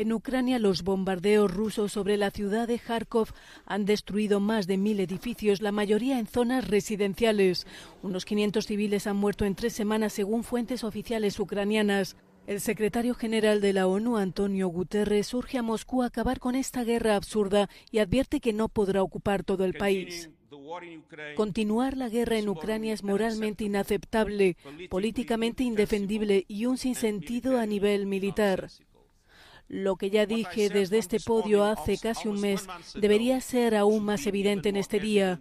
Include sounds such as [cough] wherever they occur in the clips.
En Ucrania, los bombardeos rusos sobre la ciudad de Kharkov han destruido más de mil edificios, la mayoría en zonas residenciales. Unos 500 civiles han muerto en tres semanas, según fuentes oficiales ucranianas. El secretario general de la ONU, Antonio Guterres, urge a Moscú a acabar con esta guerra absurda y advierte que no podrá ocupar todo el país. Continuar la guerra en Ucrania es moralmente inaceptable, políticamente indefendible y un sinsentido a nivel militar. Lo que ya dije desde este podio hace casi un mes debería ser aún más evidente en este día.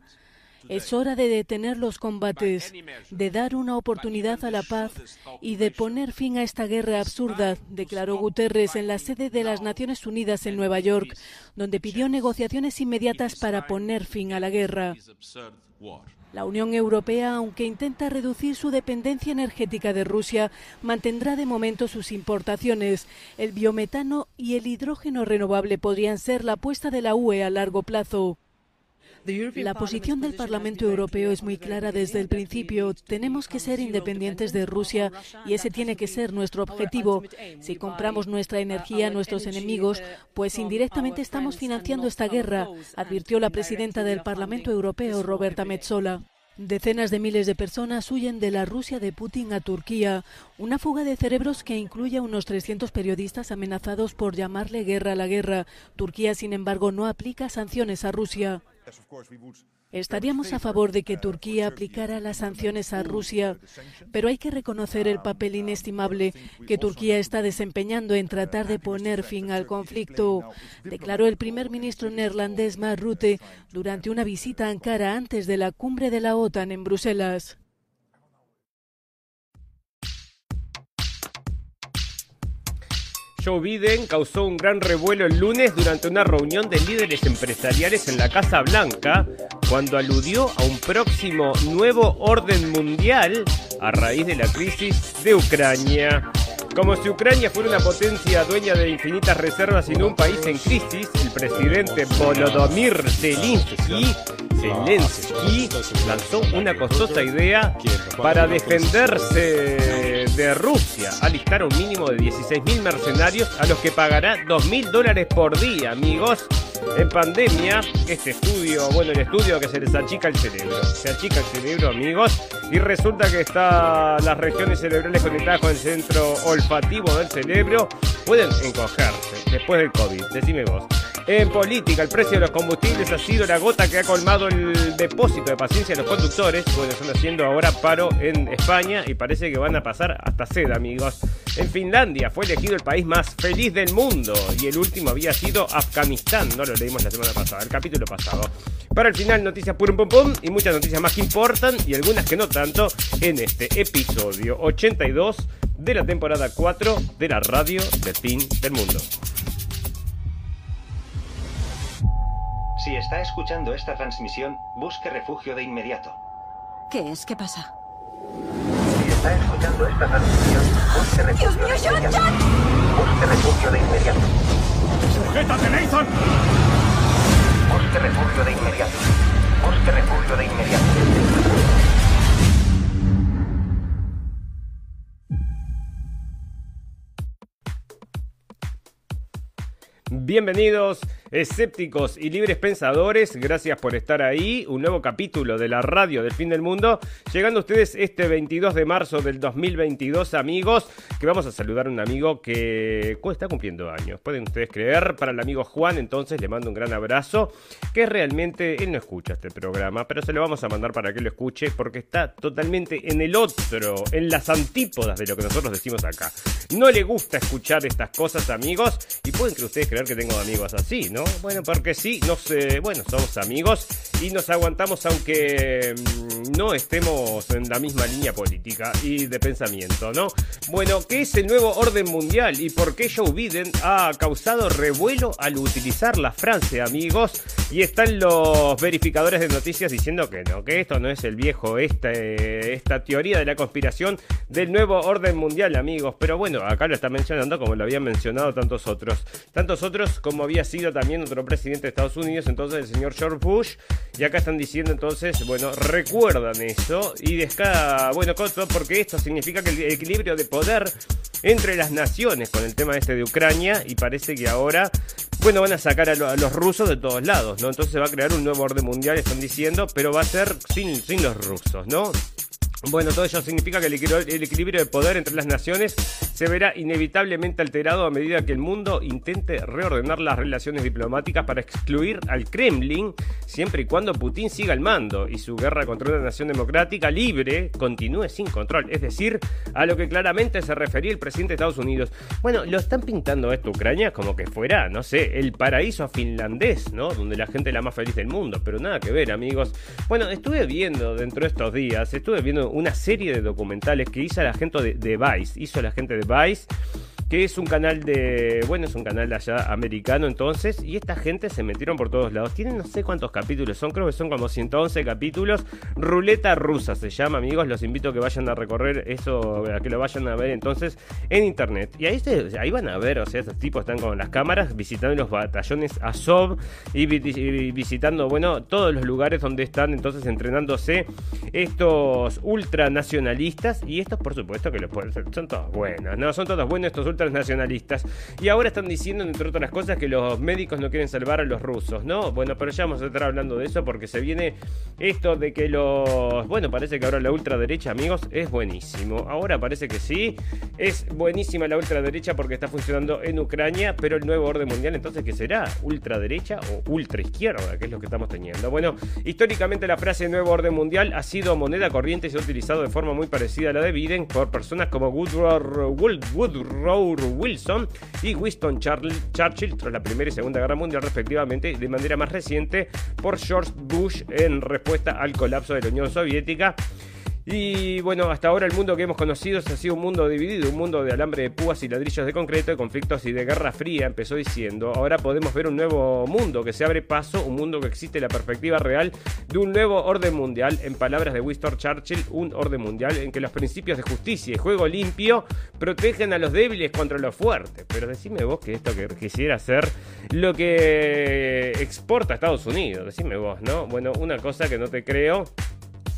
Es hora de detener los combates, de dar una oportunidad a la paz y de poner fin a esta guerra absurda, declaró Guterres en la sede de las Naciones Unidas en Nueva York, donde pidió negociaciones inmediatas para poner fin a la guerra. La Unión Europea, aunque intenta reducir su dependencia energética de Rusia, mantendrá de momento sus importaciones. El biometano y el hidrógeno renovable podrían ser la apuesta de la UE a largo plazo. La posición del Parlamento Europeo es muy clara desde el principio. Tenemos que ser independientes de Rusia y ese tiene que ser nuestro objetivo. Si compramos nuestra energía a nuestros enemigos, pues indirectamente estamos financiando esta guerra, advirtió la presidenta del Parlamento Europeo, Roberta Metsola. Decenas de miles de personas huyen de la Rusia de Putin a Turquía, una fuga de cerebros que incluye a unos 300 periodistas amenazados por llamarle guerra a la guerra. Turquía, sin embargo, no aplica sanciones a Rusia. Estaríamos a favor de que Turquía aplicara las sanciones a Rusia, pero hay que reconocer el papel inestimable que Turquía está desempeñando en tratar de poner fin al conflicto, declaró el primer ministro neerlandés Mark Rutte durante una visita a Ankara antes de la cumbre de la OTAN en Bruselas. Joe Biden causó un gran revuelo el lunes durante una reunión de líderes empresariales en la Casa Blanca cuando aludió a un próximo nuevo orden mundial a raíz de la crisis de Ucrania. Como si Ucrania fuera una potencia dueña de infinitas reservas y no un país en crisis, el presidente Volodymyr Zelensky Zelensky lanzó una costosa idea para defenderse de Rusia, alistar un mínimo de 16.000 mercenarios a los que pagará 2.000 dólares por día, amigos. En pandemia, este estudio, bueno, el estudio que se les achica el cerebro. Se achica el cerebro, amigos, y resulta que está las regiones cerebrales conectadas con el centro olfativo del cerebro pueden encogerse después del COVID. Decime vos. En política, el precio de los combustibles ha sido la gota que ha colmado el depósito de paciencia de los conductores. Bueno, están haciendo ahora paro en España y parece que van a pasar hasta sed, amigos. En Finlandia fue elegido el país más feliz del mundo y el último había sido Afganistán. No lo leímos la semana pasada, el capítulo pasado. Para el final, noticias pum pum pum y muchas noticias más que importan y algunas que no tanto en este episodio 82 de la temporada 4 de la radio del fin del mundo. Si está escuchando esta transmisión, busque refugio de inmediato. ¿Qué es? ¿Qué pasa? Si está escuchando esta transmisión, busque refugio ¡Dios mío, de John, inmediato. John! Busque refugio de inmediato. ¡Sujétate, Nathan! Busque refugio de inmediato. Busque refugio de inmediato. Bienvenidos, escépticos y libres pensadores, gracias por estar ahí. Un nuevo capítulo de la radio del fin del mundo. Llegando a ustedes este 22 de marzo del 2022, amigos, que vamos a saludar a un amigo que está cumpliendo años. Pueden ustedes creer, para el amigo Juan, entonces le mando un gran abrazo, que realmente él no escucha este programa, pero se lo vamos a mandar para que lo escuche porque está totalmente en el otro, en las antípodas de lo que nosotros decimos acá. No le gusta escuchar estas cosas, amigos, y pueden que ustedes creer que tengo amigos así, ¿no? Bueno, porque sí, nos, eh, bueno, somos amigos y nos aguantamos aunque mm, no estemos en la misma línea política y de pensamiento, ¿no? Bueno, ¿qué es el nuevo orden mundial y por qué Joe Biden ha causado revuelo al utilizar la frase, amigos? Y están los verificadores de noticias diciendo que no, que esto no es el viejo, esta, esta teoría de la conspiración del nuevo orden mundial, amigos. Pero bueno, acá lo está mencionando como lo habían mencionado tantos otros. Tantos otros como había sido también otro presidente de Estados Unidos, entonces el señor George Bush. Y acá están diciendo entonces, bueno, recuerdan eso. Y desca, bueno, porque esto significa que el equilibrio de poder entre las naciones con el tema este de Ucrania y parece que ahora, bueno, van a sacar a, los rusos de todos lados, ¿no? Entonces se va a crear un nuevo orden mundial, están diciendo, pero va a ser sin, sin los rusos, ¿no? Bueno, todo ello significa que el equilibrio de poder entre las naciones se verá inevitablemente alterado a medida que el mundo intente reordenar las relaciones diplomáticas para excluir al Kremlin, siempre y cuando Putin siga al mando y su guerra contra una nación democrática libre continúe sin control. Es decir, a lo que claramente se refería el presidente de Estados Unidos. Bueno, lo están pintando esto Ucrania como que fuera, no sé, el paraíso finlandés, ¿no? Donde la gente es la más feliz del mundo, pero nada que ver, amigos. Bueno, estuve viendo dentro de estos días, estuve viendo una serie de documentales que hizo la gente de, de Vice, hizo la gente de Vice que es un canal de, bueno, es un canal allá americano entonces, y esta gente se metieron por todos lados. Tienen no sé cuántos capítulos son, creo que son como 111 capítulos. Ruleta rusa se llama, amigos, los invito a que vayan a recorrer eso, a que lo vayan a ver entonces en internet. Y ahí, se, ahí van a ver, o sea, estos tipos están con las cámaras visitando los batallones Azov y, y visitando, bueno, todos los lugares donde están entonces entrenándose estos ultranacionalistas y estos por supuesto que los pueden son todos buenos, no, son todos buenos estos nacionalistas. Y ahora están diciendo, entre otras cosas, que los médicos no quieren salvar a los rusos, ¿no? Bueno, pero ya vamos a estar hablando de eso porque se viene esto de que los... Bueno, parece que ahora la ultraderecha, amigos, es buenísimo. Ahora parece que sí, es buenísima la ultraderecha porque está funcionando en Ucrania, pero el nuevo orden mundial, entonces, ¿qué será? ¿Ultraderecha o ultraizquierda? Que es lo que estamos teniendo. Bueno, históricamente la frase nuevo orden mundial ha sido moneda corriente y se ha utilizado de forma muy parecida a la de Biden por personas como Woodrow Wilson y Winston Churchill tras la Primera y Segunda Guerra Mundial respectivamente, de manera más reciente por George Bush en respuesta al colapso de la Unión Soviética. Y bueno, hasta ahora el mundo que hemos conocido ha sido un mundo dividido, un mundo de alambre de púas y ladrillos de concreto, de conflictos y de guerra fría, empezó diciendo. Ahora podemos ver un nuevo mundo que se abre paso, un mundo que existe la perspectiva real de un nuevo orden mundial, en palabras de Winston Churchill, un orden mundial en que los principios de justicia y juego limpio protegen a los débiles contra los fuertes. Pero decime vos que esto que quisiera ser lo que exporta a Estados Unidos, decime vos, ¿no? Bueno, una cosa que no te creo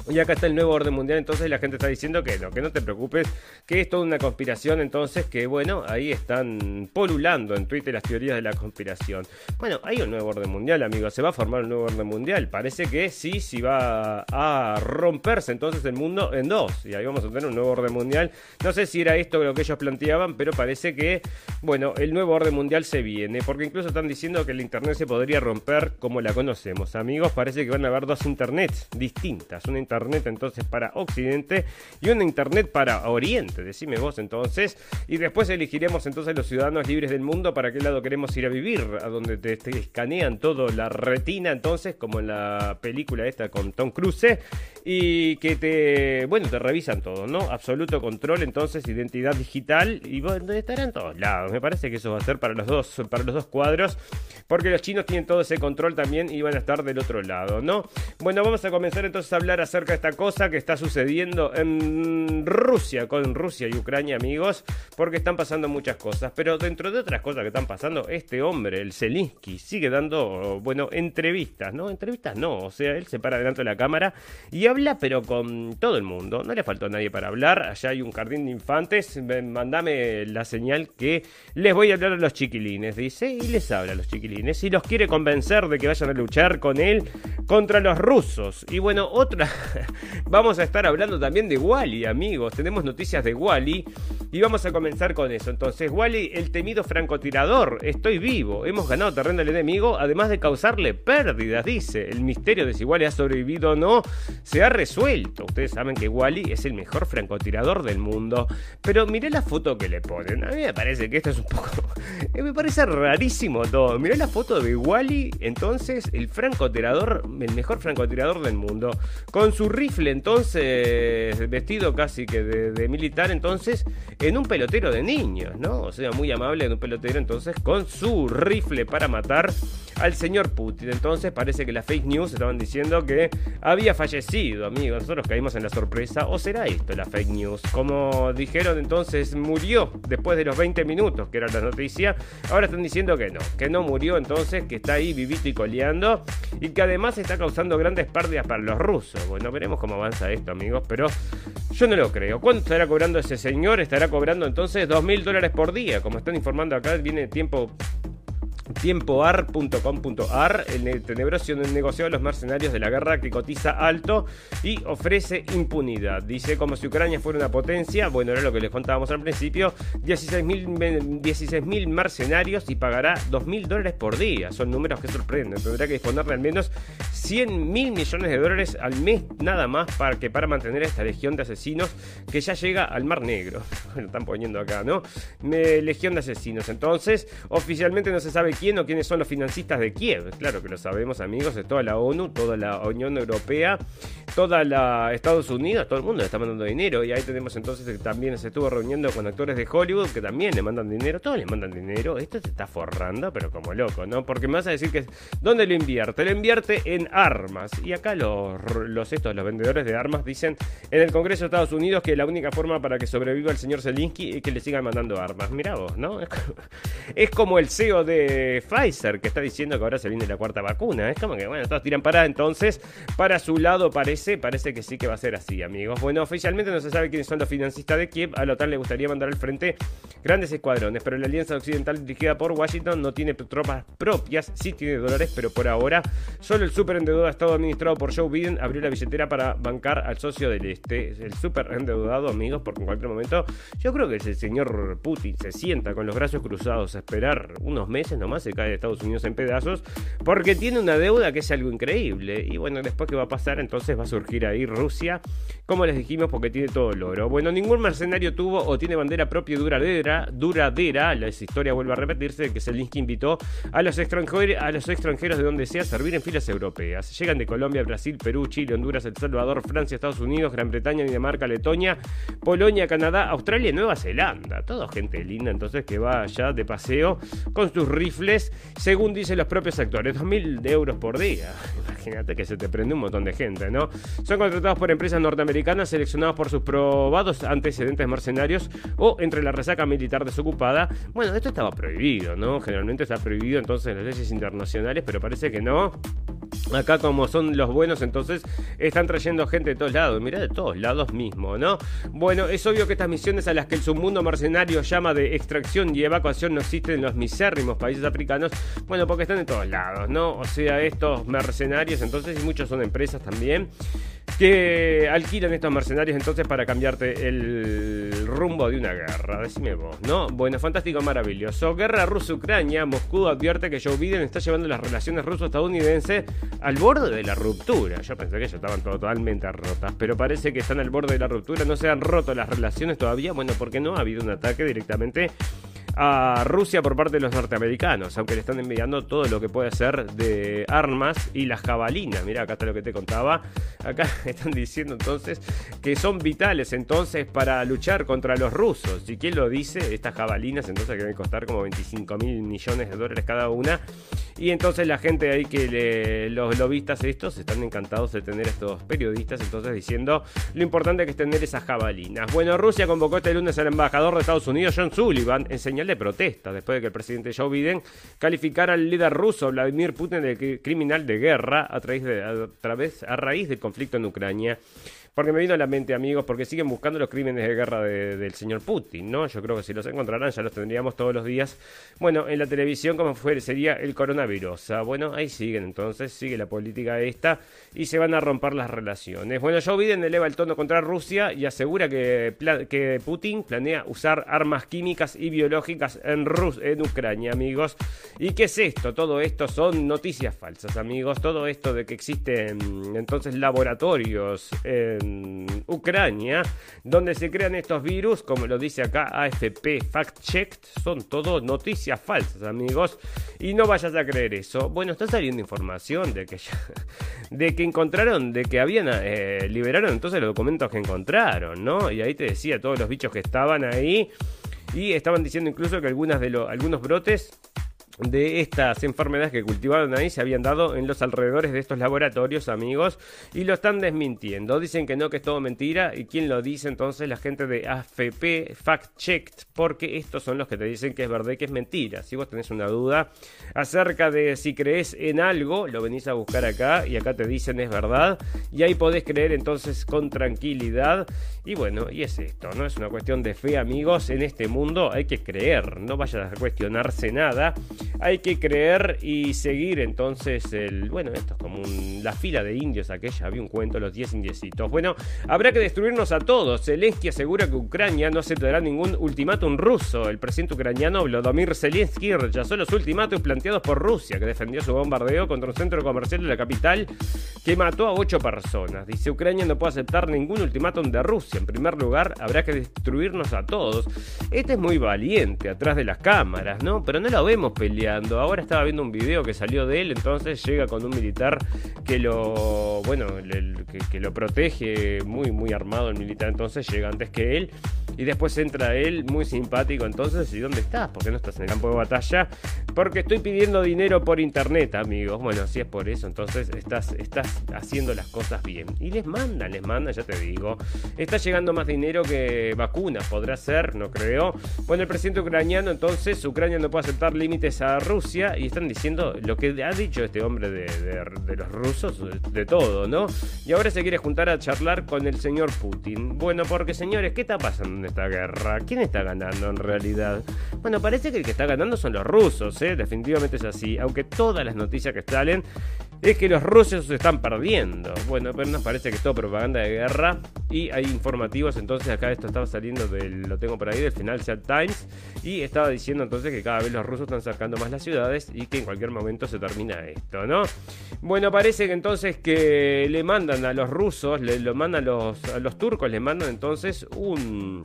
y acá está el nuevo orden mundial, entonces la gente está diciendo que no, que no te preocupes, que es toda una conspiración, entonces que bueno, ahí están polulando en Twitter las teorías de la conspiración. Bueno, hay un nuevo orden mundial, amigos, se va a formar un nuevo orden mundial, parece que sí, sí va a romperse entonces el mundo en dos, y ahí vamos a tener un nuevo orden mundial. No sé si era esto lo que ellos planteaban, pero parece que, bueno, el nuevo orden mundial se viene, porque incluso están diciendo que el Internet se podría romper como la conocemos. Amigos, parece que van a haber dos Internets distintas, una internet entonces para Occidente y una internet para Oriente, decime vos entonces. Y después elegiremos entonces los ciudadanos libres del mundo para qué lado queremos ir a vivir, a donde te, escanean todo la retina entonces, como en la película esta con Tom Cruise, y que te, bueno, te revisan todo, ¿no? Absoluto control entonces, identidad digital, y bueno, estarán en todos lados. Me parece que eso va a ser para los dos, para los dos cuadros, porque los chinos tienen todo ese control también y van a estar del otro lado, ¿no? Bueno, vamos a comenzar entonces a hablar acerca de esta cosa que está sucediendo en Rusia, con Rusia y Ucrania, amigos, porque están pasando muchas cosas. Pero dentro de otras cosas que están pasando, este hombre, el Zelinsky, sigue dando, bueno, entrevistas, ¿no? Entrevistas no, o sea, él se para delante de la cámara y habla, pero con todo el mundo. No le faltó a nadie para hablar. Allá hay un jardín de infantes. Mandame la señal que les voy a hablar a los chiquilines, dice, y les habla a los chiquilines y los quiere convencer de que vayan a luchar con él contra los rusos. Y bueno, otra [laughs] vamos a estar hablando también de Wally, amigos. Tenemos noticias de Wally y vamos a comenzar con eso. Entonces, Wally, el temido francotirador. Estoy vivo. Hemos ganado terreno al enemigo, además de causarle pérdidas, dice. El misterio de si Wally ha sobrevivido o no se ha resuelto. Ustedes saben que Wally es el mejor francotirador del mundo. Pero miré la foto que le ponen. A mí me parece que esto es un poco. [laughs] me parece rarísimo todo. Miré la foto de Wally, entonces, el francotirador, el mejor francotirador del mundo. Con su su rifle entonces, vestido casi que de, militar entonces, en un pelotero de niños, ¿no? O sea, muy amable en un pelotero entonces, con su rifle para matar al señor Putin. Entonces parece que las fake news estaban diciendo que había fallecido, amigos. Nosotros caímos en la sorpresa. ¿O será esto la fake news? Como dijeron entonces, murió después de los 20 minutos, que era la noticia. Ahora están diciendo que no, que no murió entonces, que está ahí vivito y coleando. Y que además está causando grandes pérdidas para los rusos. Bueno, veremos cómo avanza esto, amigos. Pero Yo no lo creo. ¿Cuánto estará cobrando ese señor? Estará cobrando entonces dos mil dólares por día. Como están informando acá, viene tiempo tiempoar.com.ar, el tenebroso negociado de los mercenarios de la guerra que cotiza alto y ofrece impunidad. Dice como si Ucrania fuera una potencia, bueno, era lo que les contábamos al principio, 16 mil mercenarios y pagará 2 mil dólares por día. Son números que sorprenden. Tendrá que disponer de al menos 100 mil millones de dólares al mes nada más para que para mantener esta legión de asesinos que ya llega al Mar Negro. [laughs] Lo están poniendo acá, ¿no? legión de asesinos. Entonces, oficialmente no se sabe quién o quiénes son los financistas de Kiev. Claro que lo sabemos, amigos, de toda la ONU, toda la Unión Europea, toda la Estados Unidos, todo el mundo le está mandando dinero. Y ahí tenemos entonces que también se estuvo reuniendo con actores de Hollywood que también le mandan dinero. Todos le mandan dinero. Esto se está forrando, pero como loco, ¿no? Porque me vas a decir que ¿dónde lo invierte? Lo invierte en armas. Y acá los, los estos, los vendedores de armas dicen en el Congreso de Estados Unidos que la única forma para que sobreviva el señor Zelensky es que le sigan mandando armas. Mirá vos, ¿no? [laughs] Es como el CEO de Pfizer, que está diciendo que ahora se viene la cuarta vacuna. Es como que, bueno, todos tiran para entonces. Para su lado parece, parece que sí que va a ser así, amigos. Bueno, oficialmente no se sabe quiénes son los financistas de Kiev. A la OTAN le gustaría mandar al frente grandes escuadrones, pero la Alianza Occidental dirigida por Washington no tiene tropas propias, sí tiene dólares, pero por ahora solo el super endeudado estado administrado por Joe Biden abrió la billetera para bancar al socio del este. El super endeudado, amigos, porque en cualquier momento yo creo que el señor Putin se sienta con los brazos cruzados a esperar unos meses nomás se cae de Estados Unidos en pedazos, porque tiene una deuda que es algo increíble. Y bueno, después que va a pasar, entonces va a surgir ahí Rusia, como les dijimos, porque tiene todo el oro. Bueno, ningún mercenario tuvo o tiene bandera propia duradera, duradera, la historia vuelve a repetirse, que Zelensky invitó a los, extranjeros, a los extranjeros de donde sea a servir en filas europeas. Llegan de Colombia, Brasil, Perú, Chile, Honduras, El Salvador, Francia, Estados Unidos, Gran Bretaña, Dinamarca, Letonia, Polonia, Canadá, Australia y Nueva Zelanda. Todo gente linda entonces que va allá de paseo con sus rifles según dicen los propios actores, 2.000 euros por día. [laughs] Imagínate que se te prende un montón de gente, ¿no? Son contratados por empresas norteamericanas seleccionados por sus probados antecedentes mercenarios o entre la resaca militar desocupada. Bueno, esto estaba prohibido, ¿no? Generalmente está prohibido entonces en las leyes internacionales, pero parece que no. Acá como son los buenos, entonces están trayendo gente de todos lados. Mirá, de todos lados mismo, ¿no? Bueno, es obvio que estas misiones a las que el submundo mercenario llama de extracción y evacuación no existen en los misérrimos países africanos. Bueno, porque están de todos lados, ¿no? O sea, estos mercenarios, entonces, y muchos son empresas también que alquilan estos mercenarios entonces para cambiarte el rumbo de una guerra. Decime vos, ¿no? Bueno, fantástico, maravilloso. Guerra ruso-Ucrania. Moscú advierte que Joe Biden está llevando las relaciones ruso-estadounidenses al borde de la ruptura. Yo pensé que ya estaban totalmente rotas, pero parece que están al borde de la ruptura. No se han roto las relaciones todavía. Bueno, porque no ha habido un ataque directamente a Rusia por parte de los norteamericanos, aunque le están enviando todo lo que puede ser de armas y las jabalinas. Mira, acá está lo que te contaba. Acá [laughs] están diciendo entonces que son vitales entonces para luchar contra los rusos. ¿Y quién lo dice? Estas jabalinas entonces que deben costar como 25 mil millones de dólares cada una. Y entonces la gente ahí que los lobistas estos están encantados de tener estos periodistas entonces diciendo lo importante que es tener esas jabalinas. Bueno, Rusia convocó este lunes al embajador de Estados Unidos, John Sullivan, en señal de protesta después de que el presidente Joe Biden calificara al líder ruso Vladimir Putin de criminal de guerra a, través a, través, a raíz del conflicto en Ucrania. Porque me vino a la mente, amigos, porque siguen buscando los crímenes de guerra del señor Putin, ¿no? Yo creo que si los encontrarán ya los tendríamos todos los días. Bueno, en la televisión, como fuere, sería el coronavirus. Ah, bueno, ahí siguen entonces, sigue la política esta y se van a romper las relaciones. Bueno, Joe Biden eleva el tono contra Rusia y asegura que, Putin planea usar armas químicas y biológicas en, Rus en Ucrania, amigos. ¿Y qué es esto? Todo esto son noticias falsas, amigos. Todo esto de que existen entonces laboratorios. Ucrania, donde se crean estos virus, como lo dice acá AFP Fact Checked, son todo noticias falsas, amigos, y no vayas a creer eso. Bueno, está saliendo información de que [laughs] de que encontraron, de que habían eh, liberaron entonces los documentos que encontraron, ¿no? Y ahí te decía todos los bichos que estaban ahí y estaban diciendo incluso que algunas de los algunos brotes de estas enfermedades que cultivaron ahí se habían dado en los alrededores de estos laboratorios, amigos, y lo están desmintiendo. Dicen que no, que es todo mentira. ¿Y quién lo dice entonces? La gente de AFP, Fact Checked, porque estos son los que te dicen que es verdad y que es mentira. Si vos tenés una duda acerca de si crees en algo, lo venís a buscar acá y acá te dicen es verdad. Y ahí podés creer entonces con tranquilidad. Y bueno, y es esto, ¿no? Es una cuestión de fe, amigos. En este mundo hay que creer, no vayas a cuestionarse nada hay que creer y seguir entonces el, bueno, esto es como la fila de indios aquella, había un cuento, los 10 indiecitos. Bueno, habrá que destruirnos a todos. Zelensky asegura que Ucrania no aceptará ningún ultimátum ruso. El presidente ucraniano Vladimir Zelensky rechazó los ultimátum planteados por Rusia, que defendió su bombardeo contra un centro comercial de la capital que mató a ocho personas. Dice, Ucrania no puede aceptar ningún ultimátum de Rusia. En primer lugar, habrá que destruirnos a todos. Este es muy valiente, atrás de las cámaras, ¿no? Pero no lo vemos Ahora estaba viendo un video que salió de él, entonces llega con un militar que lo, bueno, que, lo protege, muy, muy armado el militar, entonces llega antes que él. Y después entra él, muy simpático, entonces, ¿y dónde estás? ¿Por qué no estás en el campo de batalla? Porque estoy pidiendo dinero por internet, amigos. Bueno, si es por eso, entonces estás, estás haciendo las cosas bien. Y les mandan, les mandan, ya te digo. Está llegando más dinero que vacunas, podrá ser, no creo. Bueno, el presidente ucraniano, entonces, Ucrania no puede aceptar límites a Rusia y están diciendo lo que ha dicho este hombre de, los rusos, de, todo, ¿no? Y ahora se quiere juntar a charlar con el señor Putin. Bueno, porque señores, ¿qué está pasando en esta guerra? ¿Quién está ganando en realidad? Bueno, parece que el que está ganando son los rusos, ¿eh? Definitivamente es así, aunque todas las noticias que salen es que los rusos se están perdiendo. Bueno, pero nos parece que es todo propaganda de guerra y hay informativos, entonces acá esto estaba saliendo del, lo tengo por ahí, del Financial Times y estaba diciendo entonces que cada vez los rusos están sacando más las ciudades y que en cualquier momento se termina esto, ¿no? Bueno, parece que entonces que le mandan a los rusos, le lo mandan los, a los turcos, le mandan entonces un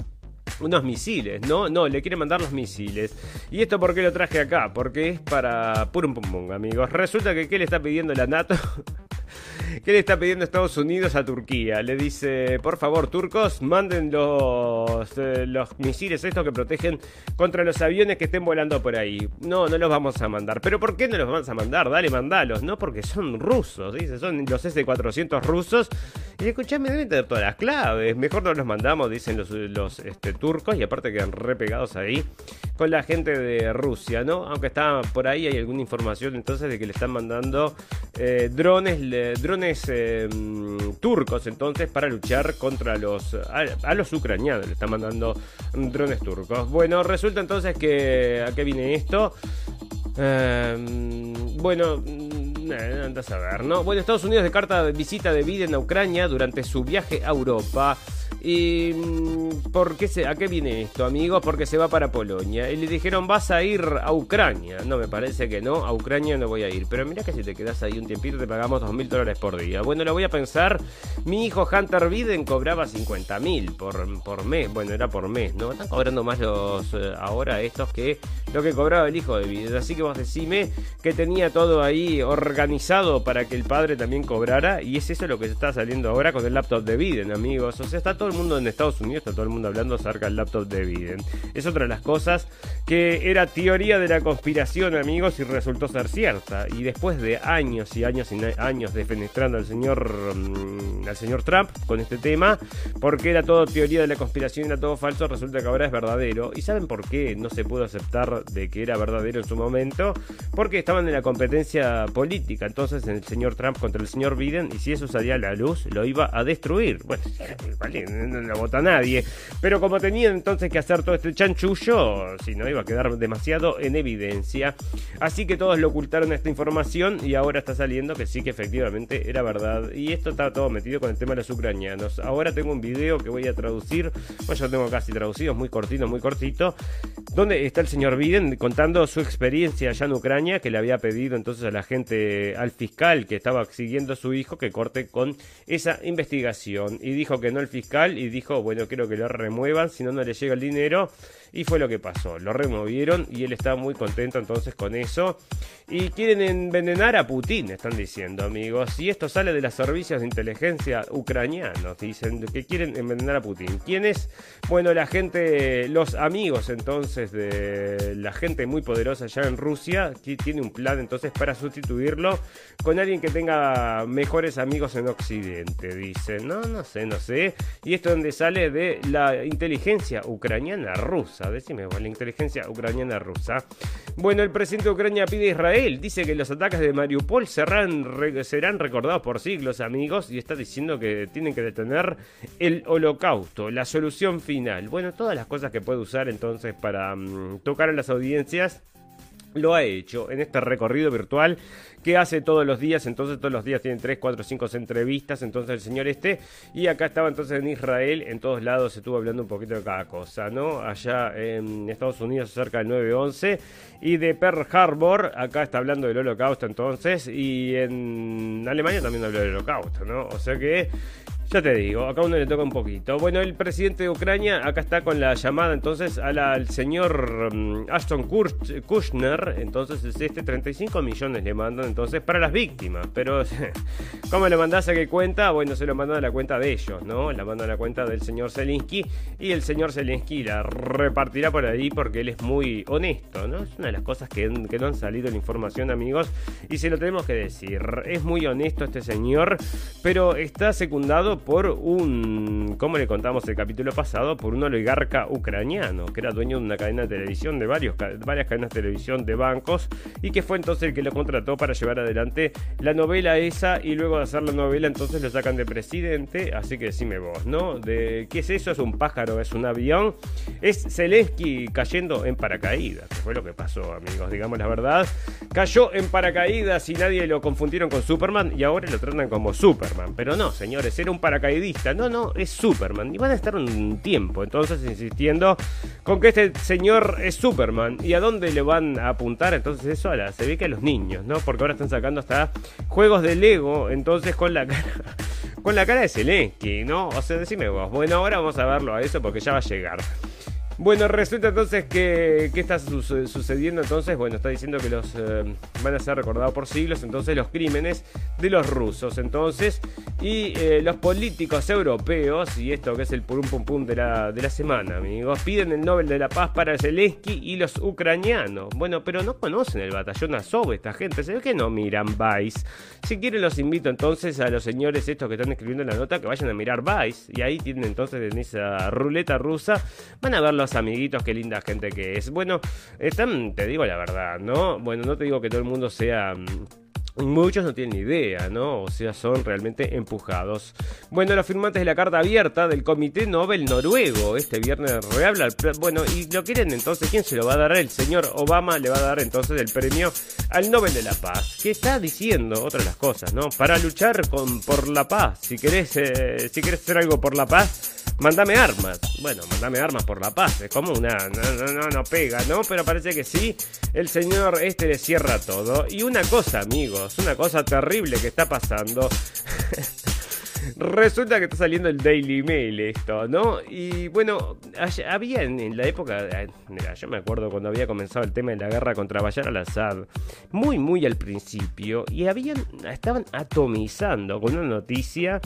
unos misiles, ¿no? No, le quiere mandar los misiles. ¿Y esto por qué lo traje acá? Porque es para Purum Pum Pum, amigos. Resulta que ¿qué le está pidiendo la NATO? [laughs] ¿Qué le está pidiendo Estados Unidos a Turquía? Le dice, por favor, turcos, manden los, eh, los misiles estos que protegen contra los aviones que estén volando por ahí. No, no los vamos a mandar. ¿Pero por qué no los vamos a mandar? Dale, mandalos. No, porque son rusos, dice, son los S-400 rusos. Y escuchame, deben tener todas las claves. Mejor no los mandamos, dicen los, los este, turcos, y aparte quedan repegados ahí con la gente de Rusia, ¿no? Aunque está por ahí, hay alguna información entonces de que le están mandando eh, drones, drones eh, turcos entonces para luchar contra los a, los ucranianos, le están mandando drones turcos. Bueno, resulta entonces que a qué viene esto. Em, bueno, andas a ver, ¿no? Bueno, Estados Unidos de carta de visita de Biden a Ucrania durante su viaje a Europa. ¿Y mm, por qué se, a qué viene esto, amigos? Porque se va para Polonia. Y le dijeron, vas a ir a Ucrania. No, me parece que no, a Ucrania no voy a ir. Pero mira que si te quedas ahí un tiempito te pagamos dos mil dólares por día. Bueno, lo voy a pensar. Mi hijo Hunter Biden cobraba 50 mil por, por mes. Bueno, era por mes, ¿no? Están cobrando más los eh, ahora estos que lo que cobraba el hijo de Biden. Así que vos decime que tenía todo ahí organizado para que el padre también cobrara. Y es eso lo que está saliendo ahora con el laptop de Biden, amigos. O sea, está todo el mundo en Estados Unidos, está todo el mundo hablando acerca del laptop de Biden. Es otra de las cosas que era teoría de la conspiración, amigos, y resultó ser cierta. Y después de años y años y años defenestrando al señor, mm, al señor Trump con este tema, porque era todo teoría de la conspiración, era todo falso, resulta que ahora es verdadero. ¿Y saben por qué no se pudo aceptar de que era verdadero en su momento? Porque estaban en la competencia política, entonces en el señor Trump contra el señor Biden, y si eso salía a la luz, lo iba a destruir. Bueno, vale, no lo vota nadie. Pero como tenían entonces que hacer todo este chanchullo, si no iba a quedar demasiado en evidencia. Así que todos lo ocultaron esta información y ahora está saliendo que sí que efectivamente era verdad. Y esto está todo metido con el tema de los ucranianos. Ahora tengo un video que voy a traducir, bueno, yo tengo casi traducido, muy cortito, muy cortito, donde está el señor Biden contando su experiencia allá en Ucrania, que le había pedido entonces a la gente, al fiscal que estaba siguiendo a su hijo, que corte con esa investigación. Y dijo que no el fiscal y dijo, bueno, quiero que lo remuevan, si no, no le llega el dinero. Y fue lo que pasó, lo removieron y él está muy contento entonces con eso. Y quieren envenenar a Putin, están diciendo amigos. Y esto sale de los servicios de inteligencia ucranianos, dicen que quieren envenenar a Putin. ¿Quiénes? Bueno, la gente, los amigos entonces de la gente muy poderosa allá en Rusia, que tiene un plan entonces para sustituirlo con alguien que tenga mejores amigos en Occidente, dicen. No, no sé, no sé. Y esto donde sale de la inteligencia ucraniana rusa. Decime, la inteligencia ucraniana rusa. Bueno, el presidente de Ucrania pide a Israel. Dice que los ataques de Mariupol serán, serán recordados por siglos, amigos. Y está diciendo que tienen que detener el holocausto, la solución final. Bueno, todas las cosas que puede usar entonces para mm, tocar a las audiencias lo ha hecho en este recorrido virtual que hace todos los días, entonces todos los días tienen 3, 4, 5 entrevistas, entonces el señor este, y acá estaba entonces en Israel, en todos lados se estuvo hablando un poquito de cada cosa, ¿no? Allá en Estados Unidos cerca del 9-11, y de Pearl Harbor, acá está hablando del holocausto entonces, y en Alemania también habló del holocausto, ¿no? O sea que ya te digo, acá uno le toca un poquito. Bueno, el presidente de Ucrania acá está con la llamada entonces al señor mm, Ashton Kushner. Entonces este 35 millones le mandan entonces para las víctimas. Pero [laughs] ¿cómo le mandás a qué cuenta? Bueno, se lo mandan a la cuenta de ellos, ¿no? La mandan a la cuenta del señor Zelensky. Y el señor Zelensky la repartirá por ahí porque él es muy honesto, ¿no? Es una de las cosas que, que no han salido en la información, amigos. Y se lo tenemos que decir. Es muy honesto este señor, pero está secundado por un, como le contamos el capítulo pasado, por un oligarca ucraniano, que era dueño de una cadena de televisión, de varios, varias cadenas de televisión de bancos, y que fue entonces el que lo contrató para llevar adelante la novela esa, y luego de hacer la novela entonces lo sacan de presidente, así que decime vos, ¿no? De, ¿Qué es eso? ¿Es un pájaro? ¿Es un avión? Es Zelensky cayendo en paracaídas, que fue lo que pasó, amigos, digamos la verdad. Cayó en paracaídas y nadie lo confundieron con Superman, y ahora lo tratan como Superman, pero no, señores, era un paracaidista. No, no, es Superman. Y van a estar un tiempo entonces insistiendo con que este señor es Superman. ¿Y a dónde le van a apuntar? Entonces eso ahora se ve que a los niños, ¿no? Porque ahora están sacando hasta juegos de Lego, entonces con la cara... [laughs] Con la cara de Zelensky, ¿no? O sea, decime vos. Bueno, ahora vamos a verlo a eso porque ya va a llegar. Bueno, resulta entonces que, ¿qué está sucediendo entonces? Bueno, está diciendo que los eh, van a ser recordados por siglos, entonces los crímenes de los rusos, entonces, y eh, los políticos europeos, y esto que es el purum pum pum de la, de la semana, amigos, piden el Nobel de la Paz para Zelensky y los ucranianos. Bueno, pero no conocen el batallón Azov, esta gente, se ve que no miran Vice. Si quieren los invito entonces a los señores estos que están escribiendo la nota que vayan a mirar Vice, y ahí tienen entonces en esa ruleta rusa, van a amiguitos, qué linda gente que es. Bueno, están, te digo la verdad, ¿no? Bueno, no te digo que todo el mundo sea... Mm, Muchos no tienen idea, ¿no? O sea, son realmente empujados. Bueno, los firmantes de la carta abierta del Comité Nobel Noruego este viernes rehabla. Bueno, y lo quieren entonces, ¿quién se lo va a dar? El señor Obama le va a dar entonces el premio al Nobel de la Paz. Que está diciendo otras las cosas, ¿no? Para luchar por la paz. Si querés, eh, si querés hacer algo por la paz, Mándame armas. Bueno, mándame armas por la paz. Es como una. No, no, no, pega, ¿no? Pero parece que sí. El señor este le cierra todo. Y una cosa, amigos. Una cosa terrible que está pasando. [laughs] Resulta que está saliendo el Daily Mail esto, ¿no? Y bueno, había en, la época, mira, yo me acuerdo cuando había comenzado el tema de la guerra contra Bashar al-Assad, muy, muy al principio, y habían, estaban atomizando con una noticia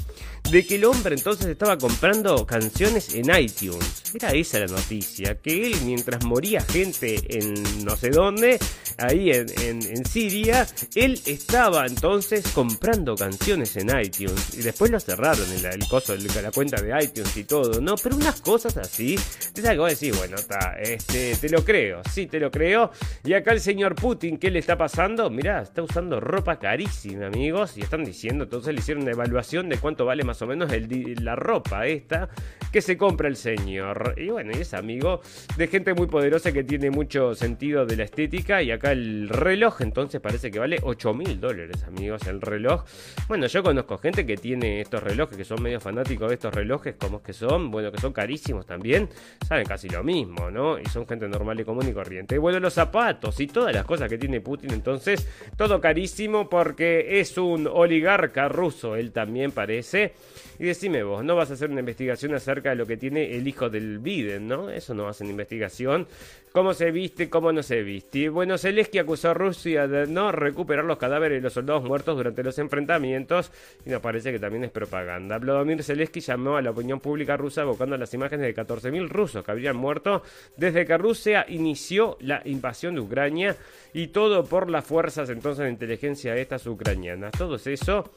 de que el hombre entonces estaba comprando canciones en iTunes. Era esa la noticia, que él mientras moría gente en no sé dónde, ahí en, en, Siria, él estaba entonces comprando canciones en iTunes y después lo cerraron el, el coso, la cuenta de iTunes y todo, ¿no? Pero unas cosas así, te que vos decís, bueno, está, este, te lo creo, sí, te lo creo. Y acá el señor Putin, ¿qué le está pasando? Mirá, está usando ropa carísima, amigos, y están diciendo, entonces le hicieron una evaluación de cuánto vale más o menos el, la ropa esta que se compra el señor. Y bueno, y es amigo de gente muy poderosa que tiene mucho sentido de la estética. Y acá el reloj, entonces parece que vale 8 mil dólares, amigos, el reloj. Bueno, yo conozco gente que tiene estos relojes que son medio fanáticos de estos relojes, como es que son, bueno, que son carísimos también, saben casi lo mismo, ¿no? Y son gente normal y común y corriente. Y bueno, los zapatos y todas las cosas que tiene Putin, entonces, todo carísimo porque es un oligarca ruso, él también parece. Y decime vos, ¿no vas a hacer una investigación acerca de lo que tiene el hijo del Biden, no? Eso no hacen investigación. ¿Cómo se viste? ¿Cómo no se viste? Bueno, Zelensky acusó a Rusia de no recuperar los cadáveres de los soldados muertos durante los enfrentamientos y nos parece que también es propaganda. Vladimir Zelensky llamó a la opinión pública rusa evocando las imágenes de 14.000 rusos que habrían muerto desde que Rusia inició la invasión de Ucrania y todo por las fuerzas entonces de inteligencia estas ucranianas. Todo eso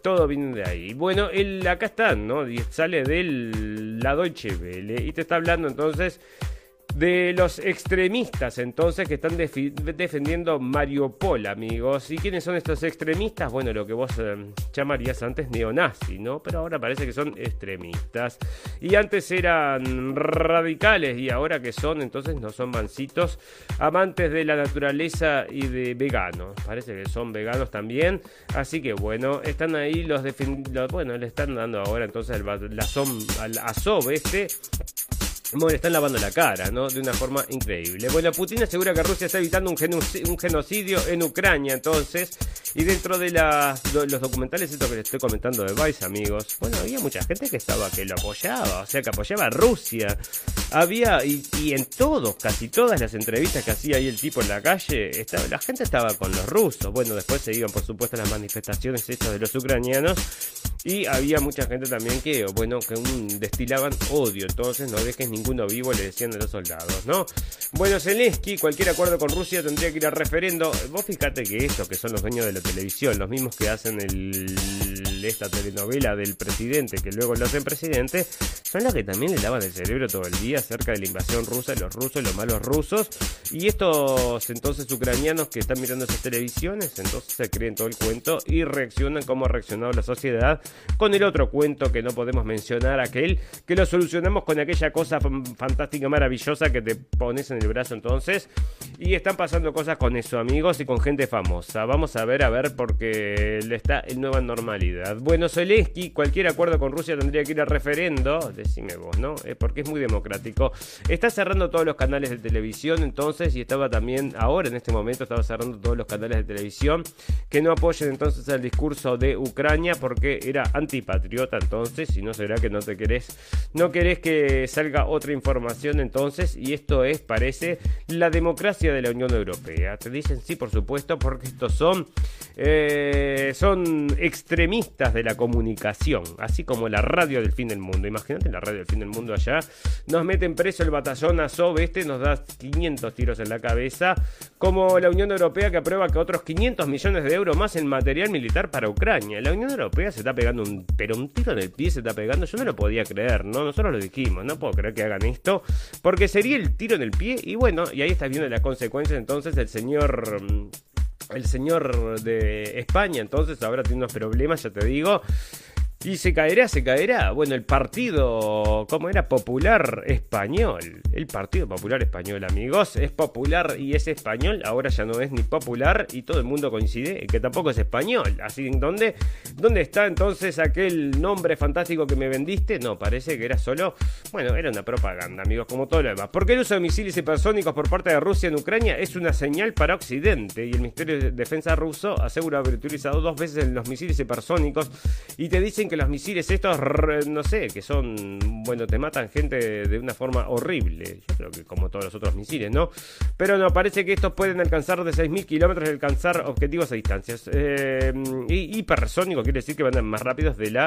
todo viene de ahí. Bueno, el, acá está, ¿no? Sale del la Deutsche y te está hablando entonces de los extremistas entonces que están defendiendo Mariupol, amigos. ¿Y quiénes son estos extremistas? Bueno, lo que vos eh, llamarías antes neonazi, ¿no? Pero ahora parece que son extremistas. Y antes eran radicales y ahora que son, entonces no son mancitos, amantes de la naturaleza y de veganos. Parece que son veganos también. Así que bueno, están ahí los, bueno, le están dando ahora entonces el, la al Azov este bueno, están lavando la cara, ¿no? De una forma increíble. Bueno, Putin asegura que Rusia está evitando un, genocidio en Ucrania, entonces. Y dentro de los documentales, esto que les estoy comentando de Vice, amigos. Bueno, había mucha gente que estaba, que lo apoyaba, o sea, que apoyaba a Rusia. Había, y, en todos, casi todas las entrevistas que hacía ahí el tipo en la calle, la gente estaba con los rusos. Bueno, después se iban, por supuesto, las manifestaciones hechas de los ucranianos. Y había mucha gente también que, bueno, que destilaban odio. Entonces, no dejes ninguno vivo, le decían a los soldados, ¿no? Bueno, Zelensky, cualquier acuerdo con Rusia tendría que ir a referendo. Vos fíjate que estos que son los dueños de la televisión, los mismos que hacen esta telenovela del presidente, que luego lo hacen presidente, son los que también le lavan el cerebro todo el día acerca de la invasión rusa, los rusos, los malos rusos. Y estos entonces ucranianos que están mirando esas televisiones, entonces se creen todo el cuento y reaccionan como ha reaccionado la sociedad con el otro cuento que no podemos mencionar, aquel que lo solucionamos con aquella cosa fantástica, maravillosa que te pones en el brazo entonces. Y están pasando cosas con eso, amigos, y con gente famosa. Vamos a ver, a ver, porque le está en nueva normalidad. Bueno, Zelensky, cualquier acuerdo con Rusia tendría que ir a referendo, decime vos, ¿no? Es porque es muy democrático. Está cerrando todos los canales de televisión entonces, y estaba también, ahora en este momento, estaba cerrando todos los canales de televisión que no apoyen entonces el discurso de Ucrania porque era antipatriota entonces, y no será que no te querés, no querés que salga otra información entonces, y esto es, parece, la democracia de la Unión Europea. Te dicen sí, por supuesto, porque estos son, eh, son extremistas de la comunicación, así como la radio del fin del mundo. Imagínate la radio del fin del mundo allá, nos meten preso el batallón Azov, este nos da 500 tiros en la cabeza, como la Unión Europea que aprueba que otros 500 millones de euros más en material militar para Ucrania. La Unión Europea se está pegando un, pero un tiro en el pie se está pegando. Yo no lo podía creer, ¿no? Nosotros lo dijimos, no puedo creer que esto, porque sería el tiro en el pie. Y bueno, y ahí está viendo las consecuencias. Entonces, el señor mm, el señor de España, entonces ahora tiene unos problemas, ya te digo. Y se caerá, se caerá. Bueno, el Partido, ¿cómo era? Popular Español. El Partido Popular Español, amigos. Es popular y es español. Ahora ya no es ni popular y todo el mundo coincide en que tampoco es español. Así, ¿dónde, ¿dónde está entonces aquel nombre fantástico que me vendiste? No, parece que era solo, bueno, era una propaganda, amigos, como todo lo demás. Porque el uso de misiles hipersónicos por parte de Rusia en Ucrania es una señal para Occidente. Y el Ministerio de Defensa ruso asegura haber utilizado dos veces los misiles hipersónicos y te dicen que los misiles estos, no sé, que son, bueno, te matan gente de una forma horrible. Yo creo que como todos los otros misiles, ¿no? Pero no, parece que estos pueden alcanzar de 6.000 kilómetros y alcanzar objetivos a distancias. Eh, y hipersónico quiere decir que van más rápidos de la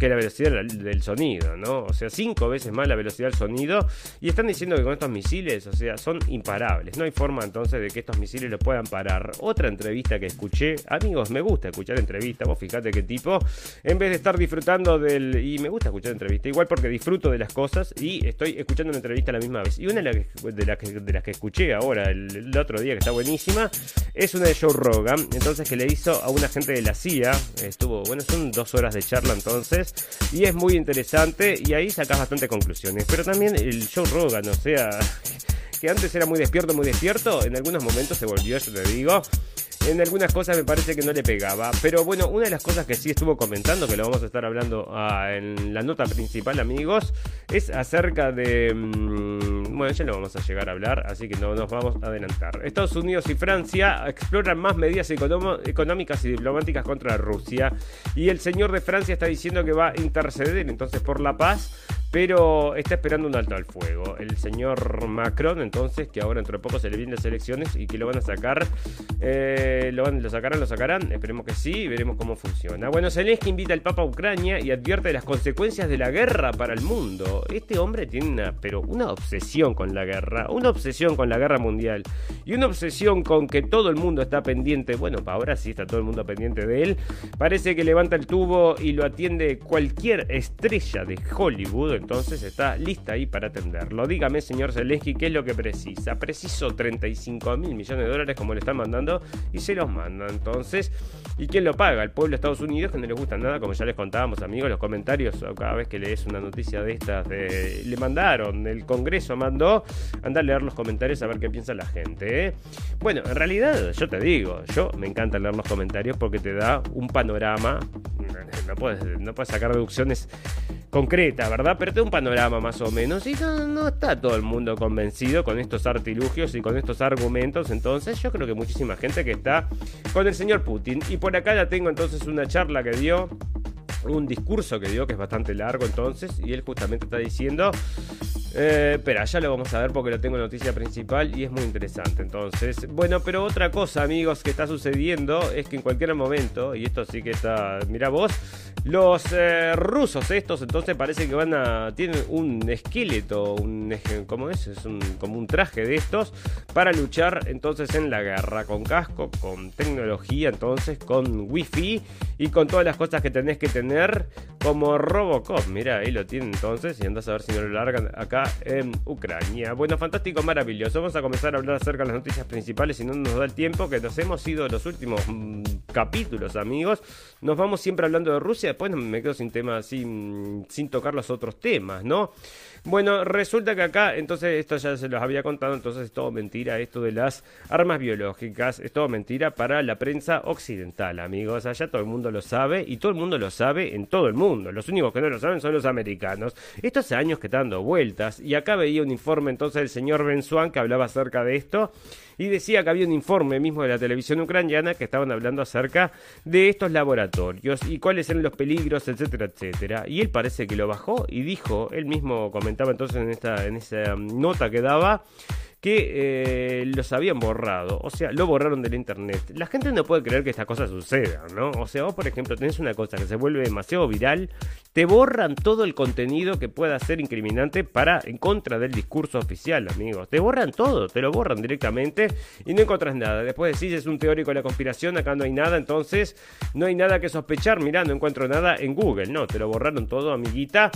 que la velocidad del sonido, ¿no? O sea, cinco veces más la velocidad del sonido. Y están diciendo que con estos misiles, o sea, son imparables. No hay forma entonces de que estos misiles lo puedan parar. Otra entrevista que escuché, amigos, me gusta escuchar entrevistas, vos fíjate qué tipo, en vez de estar disfrutando del... Y me gusta escuchar entrevistas, igual porque disfruto de las cosas y estoy escuchando una entrevista a la misma vez. Y una de, las que, de las que escuché ahora, el, otro día, que está buenísima, es una de Joe Rogan, entonces que le hizo a una gente de la CIA, estuvo, bueno, son dos horas de charla entonces, y es muy interesante y ahí sacas bastante conclusiones. Pero también el Joe Rogan, o sea, [laughs] que antes era muy despierto, muy despierto, en algunos momentos se volvió, yo te digo, en algunas cosas me parece que no le pegaba. Pero bueno, una de las cosas que sí estuvo comentando, que lo vamos a estar hablando ah, en la nota principal, amigos, es acerca de... Mm, bueno, ya lo vamos a llegar a hablar, así que no nos vamos a adelantar. Estados Unidos y Francia exploran más medidas económicas y diplomáticas contra Rusia. Y el señor de Francia está diciendo que va a interceder entonces por la paz pero está esperando un alto al fuego. El señor Macron, entonces, que ahora dentro de poco se le vienen las elecciones y que lo van a sacar, eh, lo, van, lo sacarán, lo sacarán, esperemos que sí, veremos cómo funciona. Bueno, Zelensky invita al Papa a Ucrania y advierte de las consecuencias de la guerra para el mundo. Este hombre tiene una, pero una obsesión con la guerra, una obsesión con la guerra mundial y una obsesión con que todo el mundo está pendiente, bueno, ahora sí está todo el mundo pendiente de él. Parece que levanta el tubo y lo atiende cualquier estrella de Hollywood entonces está lista ahí para atenderlo. Dígame, señor Zelensky, ¿qué es lo que precisa? Preciso 35 mil millones de dólares como le están mandando se los manda entonces. ¿Y quién lo paga? El pueblo de Estados Unidos, que no les gusta nada, como ya les contábamos, amigos, los comentarios, cada vez que lees una noticia de estas, le mandaron, el Congreso mandó, anda a leer los comentarios a ver qué piensa la gente. ¿eh? Bueno, en realidad, yo te digo, yo me encanta leer los comentarios porque te da un panorama, no puedes, no puedes sacar deducciones concreta, ¿verdad? Pero te un panorama más o menos y no, está todo el mundo convencido con estos artilugios y con estos argumentos. Entonces yo creo que muchísima gente que está con el señor Putin. Y por acá ya tengo entonces una charla que dio un discurso que dio que es bastante largo entonces y él justamente está diciendo eh, espera, ya lo vamos a ver porque lo tengo en noticia principal y es muy interesante. Entonces, bueno, pero otra cosa, amigos, que está sucediendo es que en cualquier momento, y esto sí que está, mira vos, los eh, rusos estos entonces parece que van a, tienen un esqueleto, un, ¿cómo es? Es un, como un traje de estos para luchar entonces en la guerra, con casco, con tecnología, entonces, con wifi y con todas las cosas que tenés que tener como Robocop. Mira, ahí lo tienen entonces y andas a ver si no lo largan acá en Ucrania. Bueno, fantástico, maravilloso. Vamos a comenzar a hablar acerca de las noticias principales, si no nos da el tiempo, que nos hemos ido los últimos mm, capítulos, amigos. Nos vamos siempre hablando de Rusia, después me quedo sin tema, sin, sin tocar los otros temas, ¿no? Bueno, resulta que acá, entonces, esto ya se los había contado, entonces es todo mentira, esto de las armas biológicas, es todo mentira para la prensa occidental, amigos. Allá todo el mundo lo sabe y todo el mundo lo sabe en todo el mundo. Los únicos que no lo saben son los americanos. Esto hace años que está dando vueltas y acá veía un informe entonces del señor Ben Swan que hablaba acerca de esto y decía que había un informe mismo de la televisión ucraniana que estaban hablando acerca de estos laboratorios y cuáles eran los peligros, etcétera, etcétera. Y él parece que lo bajó y dijo, él mismo entonces en esta en esa nota que daba que eh, los habían borrado. O sea, lo borraron del internet. La gente no puede creer que esta cosa suceda, ¿no? O sea, vos, por ejemplo, tenés una cosa que se vuelve demasiado viral, te borran todo el contenido que pueda ser incriminante para en contra del discurso oficial, amigos. Te borran todo, te lo borran directamente y no encontrás nada. Después decís, es un teórico de la conspiración, acá no hay nada, entonces no hay nada que sospechar. Mirá, no encuentro nada en Google. No, te lo borraron todo, amiguita.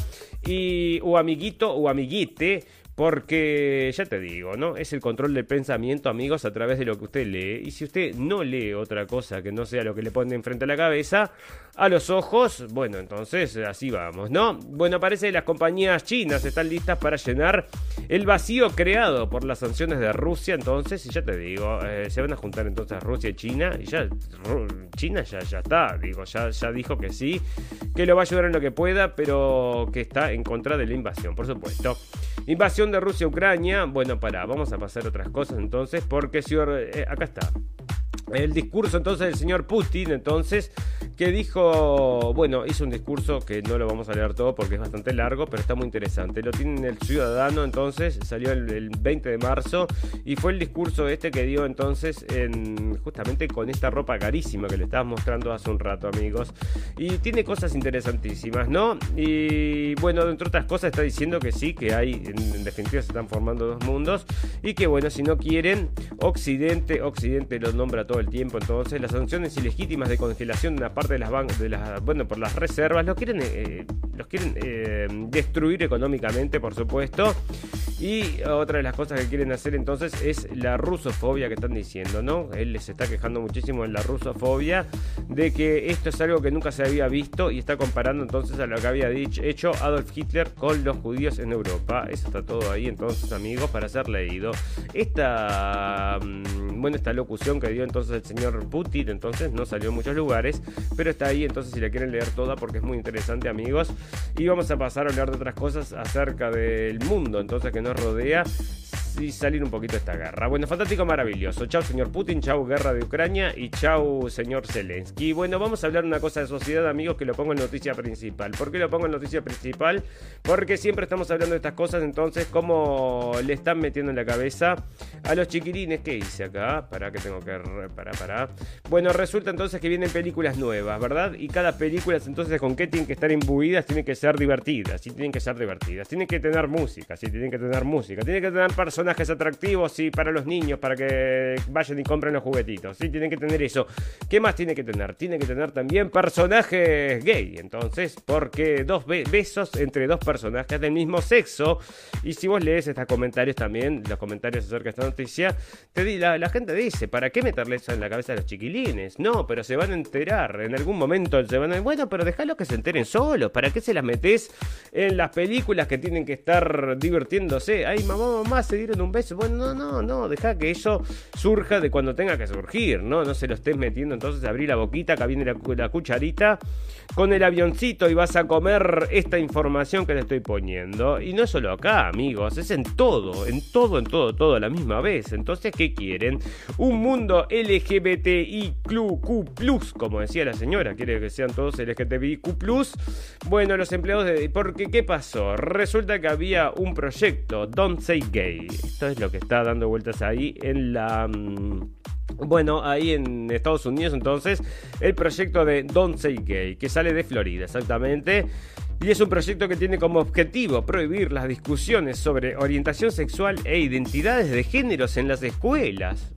Y, o amiguito o amiguite porque, ya te digo, ¿no? Es el control del pensamiento, amigos, a través de lo que usted lee. Y si usted no lee otra cosa que no sea lo que le pone enfrente a la cabeza, a los ojos, bueno, entonces así vamos, ¿no? Bueno, parece que las compañías chinas están listas para llenar el vacío creado por las sanciones de Rusia, entonces, y ya te digo, eh, se van a juntar entonces Rusia y China, y ya China ya, ya está, digo, ya, ya dijo que sí, que lo va a ayudar en lo que pueda, pero que está en contra de la invasión, por supuesto. Invasión de Rusia a Ucrania, bueno, para, vamos a pasar otras cosas entonces, porque si, eh, acá está el discurso entonces del señor Putin, entonces, que dijo, bueno, hizo un discurso que no lo vamos a leer todo porque es bastante largo, pero está muy interesante. Lo tiene el Ciudadano, entonces, salió el, 20 de marzo y fue el discurso este que dio entonces en, justamente con esta ropa carísima que le estaba mostrando hace un rato, amigos. Y tiene cosas interesantísimas, ¿no? Y bueno, entre otras cosas está diciendo que sí, que hay, en, definitiva se están formando dos mundos y que bueno, si no quieren, Occidente, Occidente los nombra el tiempo. Entonces, las sanciones ilegítimas de congelación de una parte de las de las, bueno, por las reservas, los quieren, eh, los quieren eh, destruir económicamente, por supuesto. Y otra de las cosas que quieren hacer entonces es la rusofobia que están diciendo, ¿no? Él les está quejando muchísimo en la rusofobia de que esto es algo que nunca se había visto y está comparando entonces a lo que había dicho, hecho Adolf Hitler con los judíos en Europa. Eso está todo ahí entonces, amigos, para ser leído. Esta, mm, bueno, esta locución que dio entonces el señor Putin, entonces no salió en muchos lugares, pero está ahí entonces si la quieren leer toda porque es muy interesante, amigos. Y vamos a pasar a hablar de otras cosas acerca del mundo, entonces que nos rodea y salir un poquito de esta guerra. Bueno, fantástico, maravilloso. Chau, señor Putin, chau, guerra de Ucrania y chau, señor Zelensky. Bueno, vamos a hablar una cosa de sociedad, amigos, que lo pongo en noticia principal. ¿Por qué lo pongo en noticia principal? Porque siempre estamos hablando de estas cosas, entonces, ¿cómo le están metiendo en la cabeza a los chiquilines? ¿Qué hice acá? Para que tengo que... Para, para. Bueno, resulta entonces que vienen películas nuevas, ¿verdad? Y cada película, entonces, ¿con qué tienen que estar imbuidas? Tienen que ser divertidas, sí, tienen que ser divertidas. Tienen que tener música, sí, tienen que tener música. Tienen que tener personas personajes atractivos sí, para los niños, para que vayan y compren los juguetitos. Sí, tienen que tener eso. ¿Qué más tiene que tener? Tiene que tener también personajes gay. Entonces, porque dos besos entre dos personajes del mismo sexo. Y si vos lees estos comentarios también, los comentarios acerca de esta noticia, te la, la gente dice, ¿para qué meterle eso en la cabeza a los chiquilines? No, pero se van a enterar. En algún momento se van a... Bueno, pero déjalo que se enteren solos. ¿Para qué se las metes en las películas que tienen que estar divirtiéndose? Ay, mamá, mamá, se dieron un beso. Bueno, no, no, no, deja que eso surja de cuando tenga que surgir, ¿no? No se lo estés metiendo, entonces abrí la boquita, acá viene la, cucharita con el avioncito y vas a comer esta información que le estoy poniendo. Y no solo acá, amigos, es en todo, en todo, en todo, todo a la misma vez. Entonces, ¿qué quieren? Un mundo LGBTIQ+, como decía la señora, quiere que sean todos LGBTIQ+. Bueno, los empleados de... Porque, ¿qué pasó? Resulta que había un proyecto, Don't Say Gay. Esto es lo que está dando vueltas ahí en la... Mm, bueno, ahí en Estados Unidos entonces, el proyecto de Don't Say Gay, que sale de Florida exactamente. Y es un proyecto que tiene como objetivo prohibir las discusiones sobre orientación sexual e identidades de géneros en las escuelas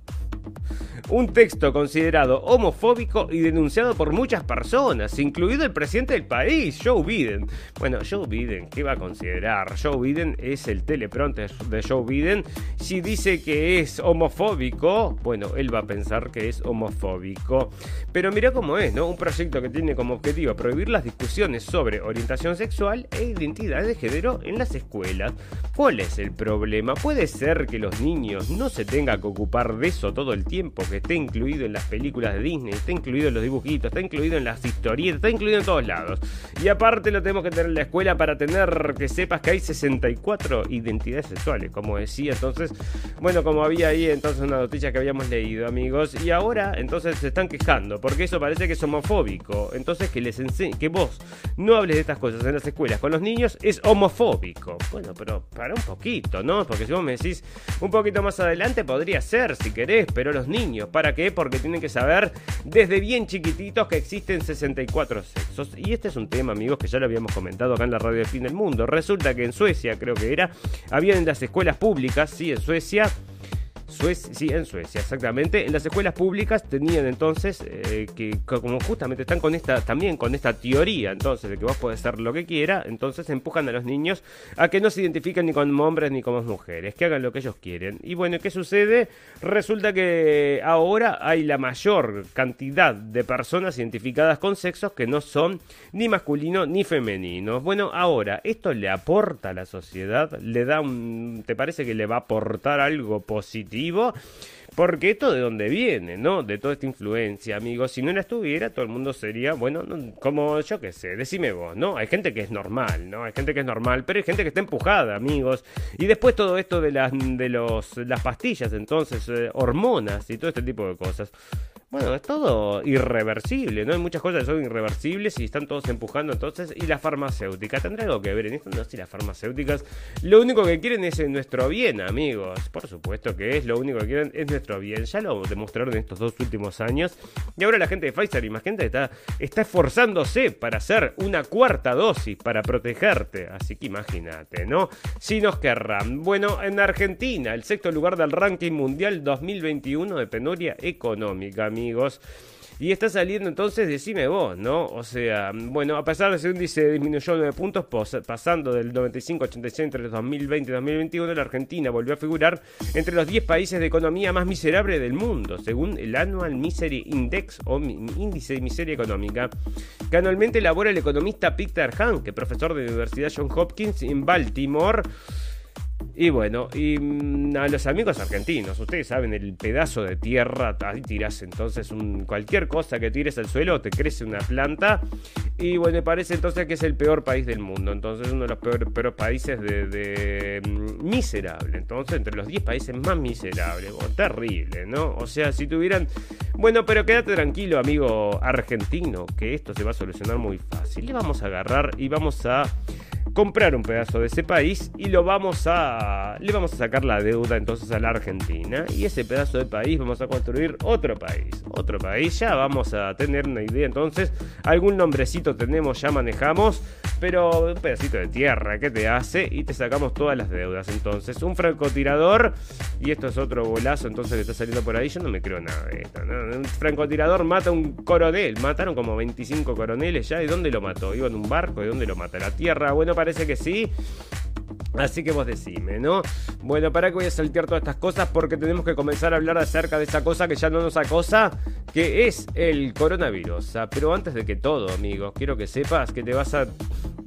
un texto considerado homofóbico y denunciado por muchas personas, incluido el presidente del país, Joe Biden. Bueno, Joe Biden, ¿qué va a considerar? Joe Biden es el teleprompter de Joe Biden. Si dice que es homofóbico, bueno, él va a pensar que es homofóbico. Pero mira cómo es, ¿no? Un proyecto que tiene como objetivo prohibir las discusiones sobre orientación sexual e identidad de género en las escuelas. ¿Cuál es el problema? Puede ser que los niños no se tengan que ocupar de eso todo el tiempo, que esté incluido en las películas de Disney, está incluido en los dibujitos, está incluido en las historietas, está incluido en todos lados. Y aparte lo tenemos que tener en la escuela para tener que sepas que hay 64 identidades sexuales, como decía entonces, bueno, como había ahí entonces una noticia que habíamos leído, amigos, y ahora entonces se están quejando, porque eso parece que es homofóbico. Entonces que les que vos no hables de estas cosas en las escuelas con los niños es homofóbico. Bueno, pero para un poquito, ¿no? Porque si vos me decís un poquito más adelante podría ser si querés, pero los niños ¿Para qué? Porque tienen que saber desde bien chiquititos que existen 64 sexos. Y este es un tema, amigos, que ya lo habíamos comentado acá en la radio de fin del mundo. Resulta que en Suecia, creo que era, había en las escuelas públicas, sí, en Suecia, Suecia, sí, en Suecia, exactamente. En las escuelas públicas tenían entonces eh, que, como justamente están con esta, también con esta teoría, entonces, de que vos podés ser lo que quiera, entonces empujan a los niños a que no se identifiquen ni como hombres ni como mujeres, que hagan lo que ellos quieren. Y bueno, ¿qué sucede? Resulta que ahora hay la mayor cantidad de personas identificadas con sexos que no son ni masculinos ni femeninos. Bueno, ahora, ¿esto le aporta a la sociedad? ¿Le da un... ¿Te parece que le va a aportar algo positivo? Porque esto de dónde viene, ¿no? De toda esta influencia, amigos. Si no la estuviera, todo el mundo sería, bueno, como yo qué sé, decime vos, ¿no? Hay gente que es normal, ¿no? Hay gente que es normal, pero hay gente que está empujada, amigos. Y después todo esto de las, de los, las pastillas, entonces, eh, hormonas y todo este tipo de cosas. Bueno, es todo irreversible, ¿no? Hay muchas cosas que son irreversibles y están todos empujando entonces. Y la farmacéutica, ¿tendrá algo que ver en esto? No, si las farmacéuticas lo único que quieren es nuestro bien, amigos. Por supuesto que es, lo único que quieren es nuestro bien. Ya lo demostraron en estos dos últimos años. Y ahora la gente de Pfizer, imagínate, está, está esforzándose para hacer una cuarta dosis para protegerte. Así que imagínate, ¿no? Si nos querrán. Bueno, en Argentina, el sexto lugar del ranking mundial 2021 de penuria económica, amigos. Y está saliendo entonces, decime vos, ¿no? O sea, bueno, a pesar de ese índice disminuyó 9 puntos, pasando del 95-86 entre 2020 y 2021, la Argentina volvió a figurar entre los 10 países de economía más miserable del mundo, según el Annual Misery Index o Índice de Miseria Económica, que anualmente elabora el economista Peter Hanke, profesor de la Universidad John Hopkins en Baltimore. Y bueno, y mm, a los amigos argentinos, ustedes saben, el pedazo de tierra, ahí tiras entonces un, cualquier cosa que tires al suelo, te crece una planta. Y bueno, me parece entonces que es el peor país del mundo, entonces uno de los peores, países de, mm, miserable, entonces entre los 10 países más miserables, terrible, ¿no? O sea, si tuvieran... Bueno, pero quédate tranquilo, amigo argentino, que esto se va a solucionar muy fácil. Le vamos a agarrar y vamos a comprar un pedazo de ese país y lo vamos a le vamos a sacar la deuda entonces a la Argentina y ese pedazo de país vamos a construir otro país, otro país, ya vamos a tener una idea entonces, algún nombrecito tenemos, ya manejamos, pero un pedacito de tierra que te hace y te sacamos todas las deudas. Entonces, un francotirador y esto es otro golazo entonces que está saliendo por ahí, yo no me creo nada de esto, Un francotirador mata a un coronel, mataron como 25 coroneles ya, ¿de dónde lo mató? ¿Iba en un barco? ¿De dónde lo mata? ¿La tierra? Bueno, para parece que sí. Así que vos decime, ¿no? Bueno, para que voy a saltear todas estas cosas porque tenemos que comenzar a hablar acerca de esa cosa que ya no nos acosa, que es el coronavirus. Ah, pero antes de que todo, amigos, quiero que sepas que te vas a...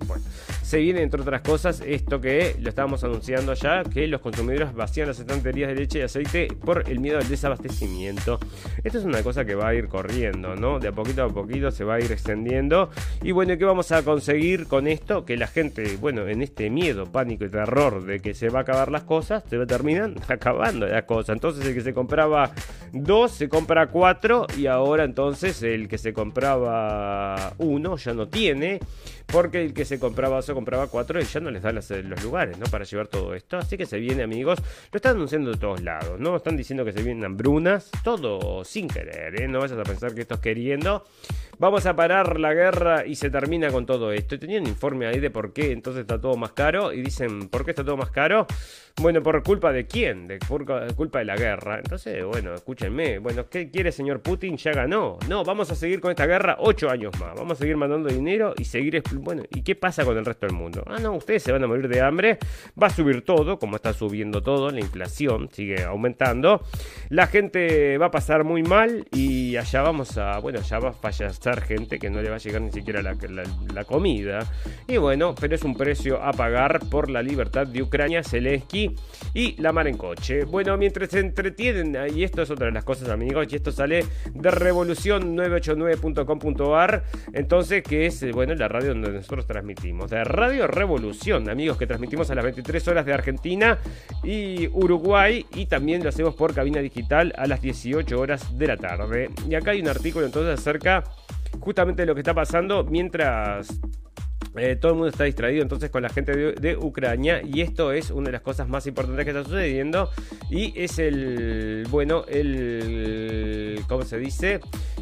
Bueno, se viene, entre otras cosas, esto que lo estábamos anunciando ya, que los consumidores vacían las estanterías de leche y aceite por el miedo al desabastecimiento. Esto es una cosa que va a ir corriendo, ¿no? De a poquito a poquito se va a ir extendiendo. Y bueno, ¿qué vamos a conseguir con esto? Que la gente, bueno, en este miedo, pánico y terror de que se va a acabar las cosas, se terminan [laughs] acabando las cosas. Entonces el que se compraba dos, se compra cuatro y ahora entonces el que se compraba uno ya no tiene. Porque el que se compraba se compraba cuatro y ya no les da los lugares, ¿no? Para llevar todo esto. Así que se viene, amigos. Lo están anunciando de todos lados, ¿no? Están diciendo que se vienen hambrunas. Todo sin querer, ¿eh? No vayas a pensar que esto es queriendo. Vamos a parar la guerra y se termina con todo esto. Y tenía un informe ahí de por qué entonces está todo más caro. Y dicen, ¿por qué está todo más caro? Bueno, ¿por culpa de quién? De por culpa de la guerra. Entonces, bueno, escúchenme. Bueno, ¿qué quiere señor Putin? Ya ganó. No, vamos a seguir con esta guerra ocho años más. Vamos a seguir mandando dinero y seguir... Bueno, ¿y qué pasa con el resto del mundo? Ah, no, ustedes se van a morir de hambre. Va a subir todo, como está subiendo todo. La inflación sigue aumentando. La gente va a pasar muy mal y allá vamos a... Bueno, ya va a fallecer gente que no le va a llegar ni siquiera la comida. Y bueno, pero es un precio a pagar por la libertad de Ucrania. Zelensky y la mar en coche. Bueno, mientras se entretienen, y esto es otra de las cosas, amigos, y esto sale de revolución989.com.ar, entonces, que es, eh, bueno, la radio donde nosotros transmitimos. De Radio Revolución, amigos, que transmitimos a las 23 horas de Argentina y Uruguay, y también lo hacemos por cabina digital a las 18 horas de la tarde. Y acá hay un artículo entonces acerca justamente de lo que está pasando mientras eh, todo el mundo está distraído entonces con la gente de, Ucrania y esto es una de las cosas más importantes que está sucediendo y es el, bueno, el, ¿cómo se dice?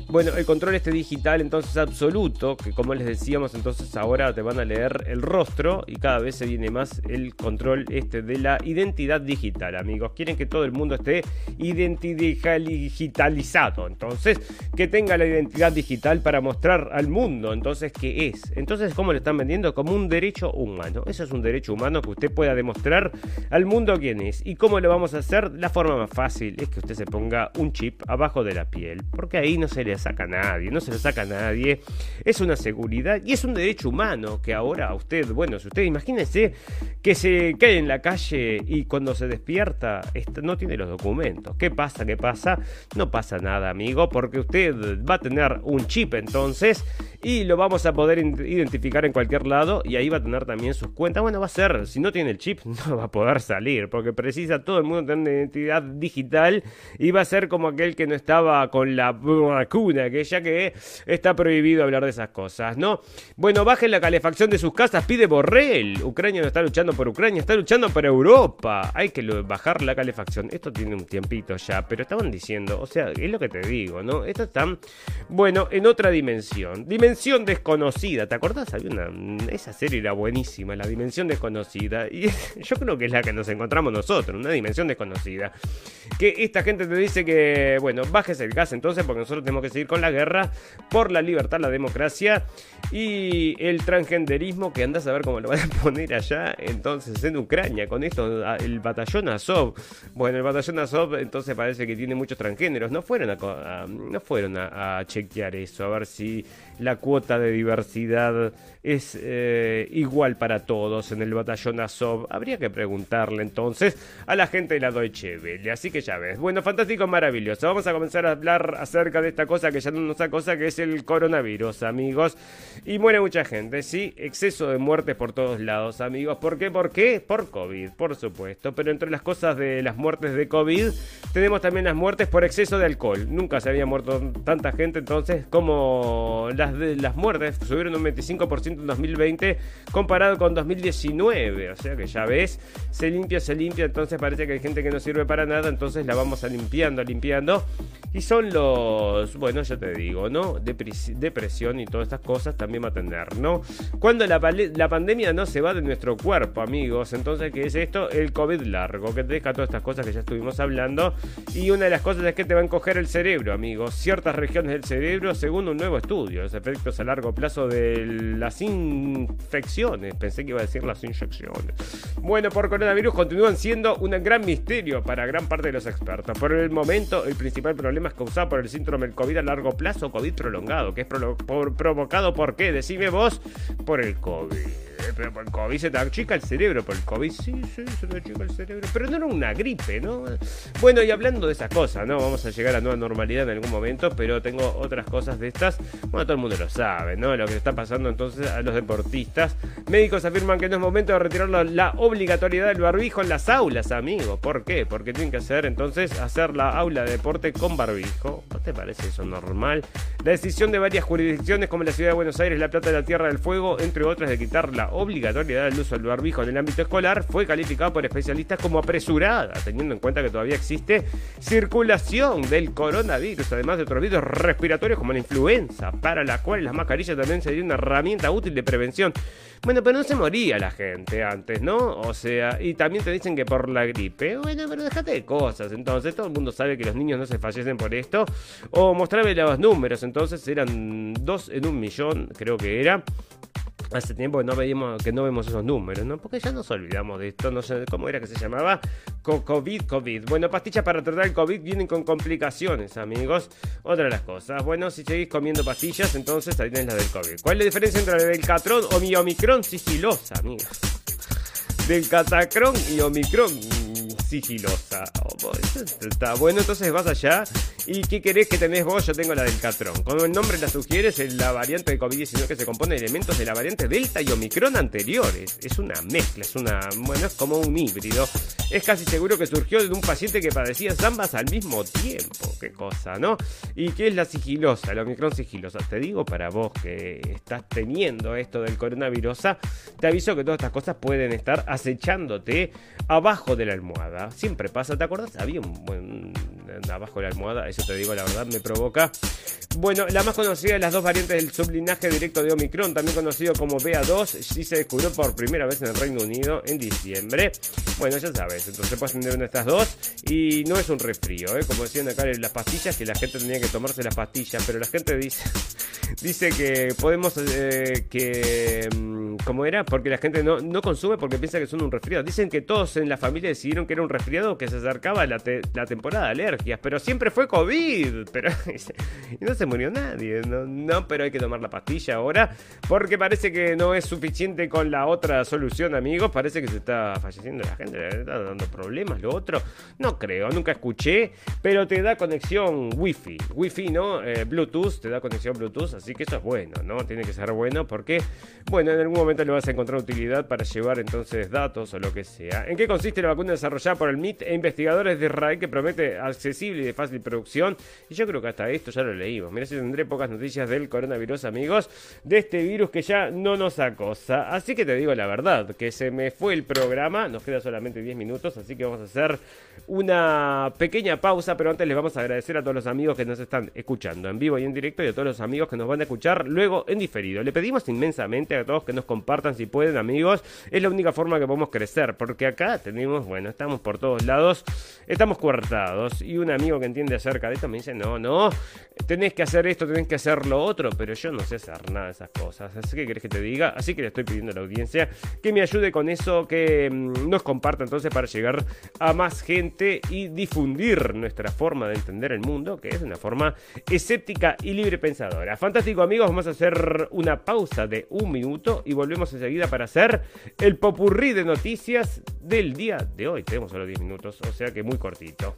Bueno, el control este digital entonces absoluto, que como les decíamos entonces ahora te van a leer el rostro y cada vez se viene más el control este de la identidad digital, amigos. Quieren que todo el mundo esté digitalizado, entonces que tenga la identidad digital para mostrar al mundo, entonces qué es. Entonces, ¿cómo le están vendiendo? Como un derecho humano. Eso es un derecho humano que usted pueda demostrar al mundo quién es. ¿Y cómo lo vamos a hacer? La forma más fácil es que usted se ponga un chip abajo de la piel, porque ahí no se le saca a nadie, no se le saca a nadie. Es una seguridad y es un derecho humano que ahora usted, bueno, si usted imagínese que se cae en la calle y cuando se despierta no tiene los documentos. ¿Qué pasa? ¿Qué pasa? No pasa nada, amigo, porque usted va a tener un chip entonces y lo vamos a poder identificar en cualquier lado y ahí va a tener también sus cuentas. Bueno, va a ser, si no tiene el chip, [laughs] no va a poder salir porque precisa todo el mundo tener una identidad digital y va a ser como aquel que no estaba con la vacuna que ya que está prohibido hablar de esas cosas, ¿no? Bueno, bajen la calefacción de sus casas, pide Borrell. Ucrania no está luchando por Ucrania, está luchando por Europa. Hay que bajar la calefacción. Esto tiene un tiempito ya, pero estaban diciendo, o sea, es lo que te digo, ¿no? Esto está, bueno, en otra. Dimensión Dimensión Desconocida. ¿Te acordás? Había una, esa serie era buenísima, La Dimensión Desconocida. Y [laughs] yo creo que es la que nos encontramos nosotros, una dimensión desconocida. Que esta gente te dice que, bueno, bajes el gas entonces porque nosotros tenemos que seguir con la guerra por la libertad, la democracia y el transgenderismo que andas a ver cómo lo van a [laughs] poner allá entonces en Ucrania con esto, el batallón Azov. Bueno, el batallón Azov entonces parece que tiene muchos transgéneros. No fueron no fueron a chequear eso, a ver si la cuota de diversidad es eh, igual para todos en el batallón Azov. Habría que preguntarle entonces a la gente de la Deutsche Welle. Así que ya ves. Bueno, fantástico, maravilloso. Vamos a comenzar a hablar acerca de esta cosa que ya no nos cosa que es el coronavirus, amigos. Y muere mucha gente, sí. Exceso de muertes por todos lados, amigos. ¿Por qué? ¿Por qué? Por COVID, por supuesto. Pero entre las cosas de las muertes de COVID, tenemos también las muertes por exceso de alcohol. Nunca se había muerto tanta gente entonces como las de las muertes subieron un 25% en 2020 comparado con 2019. O sea que ya ves, se limpia, se limpia. Entonces parece que hay gente que no sirve para nada. Entonces la vamos a limpiando, limpiando. Y son los, bueno, ya te digo, ¿no? depresión y todas estas cosas también va a tener, ¿no? Cuando la, la pandemia no se va de nuestro cuerpo, amigos. Entonces, ¿qué es esto? El COVID largo, que deja todas estas cosas que ya estuvimos hablando. Y una de las cosas es que te va a encoger el cerebro, amigos. Ciertas regiones del cerebro, según un nuevo estudio. Los efectos a largo plazo de las infecciones. Pensé que iba a decir las inyecciones. Bueno, por coronavirus continúan siendo un gran misterio para gran parte de los expertos. Por el momento, el principal problema es causado por el síndrome del COVID a largo plazo, COVID prolongado, que es provocado por qué, decime vos, por el COVID pero por el COVID se te achica el cerebro. Por el COVID sí, sí, se te achica el cerebro. Pero no era una gripe, ¿no? Bueno, y hablando de esas cosas, ¿no? Vamos a llegar a nueva normalidad en algún momento, pero tengo otras cosas de estas. Bueno, todo el mundo lo sabe, ¿no? Lo que está pasando entonces a los deportistas. Médicos afirman que no es momento de retirar la obligatoriedad del barbijo en las aulas, amigos. ¿Por qué? Porque tienen que hacer entonces hacer la aula de deporte con barbijo. ¿No te parece eso normal? La decisión de varias jurisdicciones como la Ciudad de Buenos Aires, La Plata de la Tierra del Fuego, entre otras, de quitar la obligatoriedad del uso del barbijo en el ámbito escolar fue calificada por especialistas como apresurada, teniendo en cuenta que todavía existe circulación del coronavirus, además de otros virus respiratorios como la influenza, para la cual las mascarillas también serían una herramienta útil de prevención. Bueno, pero no se moría la gente antes, ¿no? O sea, y también te dicen que por la gripe. Bueno, pero déjate de cosas. Entonces, todo el mundo sabe que los niños no se fallecen por esto. O mostrarme los números. Entonces, eran dos en un millón, creo que era. Hace tiempo que no, veíamos, que no vemos esos números, ¿no? Porque ya nos olvidamos de esto, no sé cómo era que se llamaba. COVID, COVID. Bueno, pastillas para tratar el COVID vienen con complicaciones, amigos. Otra de las cosas. Bueno, si seguís comiendo pastillas, entonces ahí tenés la del COVID. ¿Cuál es la diferencia entre la del Catrón o mi Omicron sigilosa, amigos? Del Catacrón y Omicron sigilosa. Oh, está bueno, entonces vas allá. ¿Y qué querés que tenés vos? Yo tengo la del Catrón. Como el nombre la sugiere, es la variante de COVID-19 que se compone de elementos de la variante Delta y Omicron anteriores. Es una mezcla, es una. Bueno, es como un híbrido. Es casi seguro que surgió de un paciente que padecía ambas al mismo tiempo. Qué cosa, ¿no? ¿Y qué es la sigilosa? La Omicron sigilosa. Te digo para vos que estás teniendo esto del coronavirus, te aviso que todas estas cosas pueden estar acechándote abajo de la almohada. Siempre pasa, ¿te acuerdas? Había un buen abajo de la almohada, eso te digo la verdad, me provoca. Bueno, la más conocida de las dos variantes del sublinaje directo de Omicron, también conocido como BA2, sí se descubrió por primera vez en el Reino Unido en diciembre. Bueno, ya sabes, entonces puedes tener una de estas dos y no es un resfrío, ¿eh? como decían acá las pastillas, que la gente tenía que tomarse las pastillas, pero la gente dice, [laughs] dice que podemos, eh, que, mm, ¿cómo era? Porque la gente no, no consume porque piensa que son un resfriado. Dicen que todos en la familia decidieron que era un resfriado que se acercaba la, temporada de alergias, pero siempre fue COVID, [laughs] pero y no se murió nadie, no, no, pero hay que tomar la pastilla ahora, porque parece que no es suficiente con la otra solución, amigos, parece que se está falleciendo la gente, dando problemas, lo otro, no creo, nunca escuché, pero te da conexión wifi, wifi, ¿no? Eh, Bluetooth, te da conexión Bluetooth, así que eso es bueno, ¿no? Tiene que ser bueno porque, bueno, en algún momento le vas a encontrar utilidad para llevar entonces datos o lo que sea. ¿En qué consiste la vacuna desarrollada por el MIT e investigadores de Israel que promete accesible y de fácil producción? Y yo creo que hasta esto ya lo leímos. Mira si tendré pocas noticias del coronavirus, amigos, de este virus que ya no nos acosa. Así que te digo la verdad, que se me fue el programa, nos queda solamente 10 minutos así que vamos a hacer una pequeña pausa, pero antes les vamos a agradecer a todos los amigos que nos están escuchando en vivo y en directo y a todos los amigos que nos van a escuchar luego en diferido. Le pedimos inmensamente a todos que nos compartan si pueden, amigos. Es la única forma que podemos crecer, porque acá tenemos, bueno, estamos por todos lados, estamos coartados y un amigo que entiende acerca de esto me dice, no, no, tenés que hacer esto, tenés que hacer lo otro, pero yo no sé hacer nada de esas cosas. Así que querés que te diga, así que le estoy pidiendo a la audiencia que me ayude con eso, que mm, nos comparta entonces para llegar a más gente y difundir nuestra forma de entender el mundo, que es una forma escéptica y libre pensadora. Fantástico amigos, vamos a hacer una pausa de un minuto y volvemos enseguida para hacer el popurrí de noticias del día de hoy. Tenemos solo 10 minutos, o sea que muy cortito.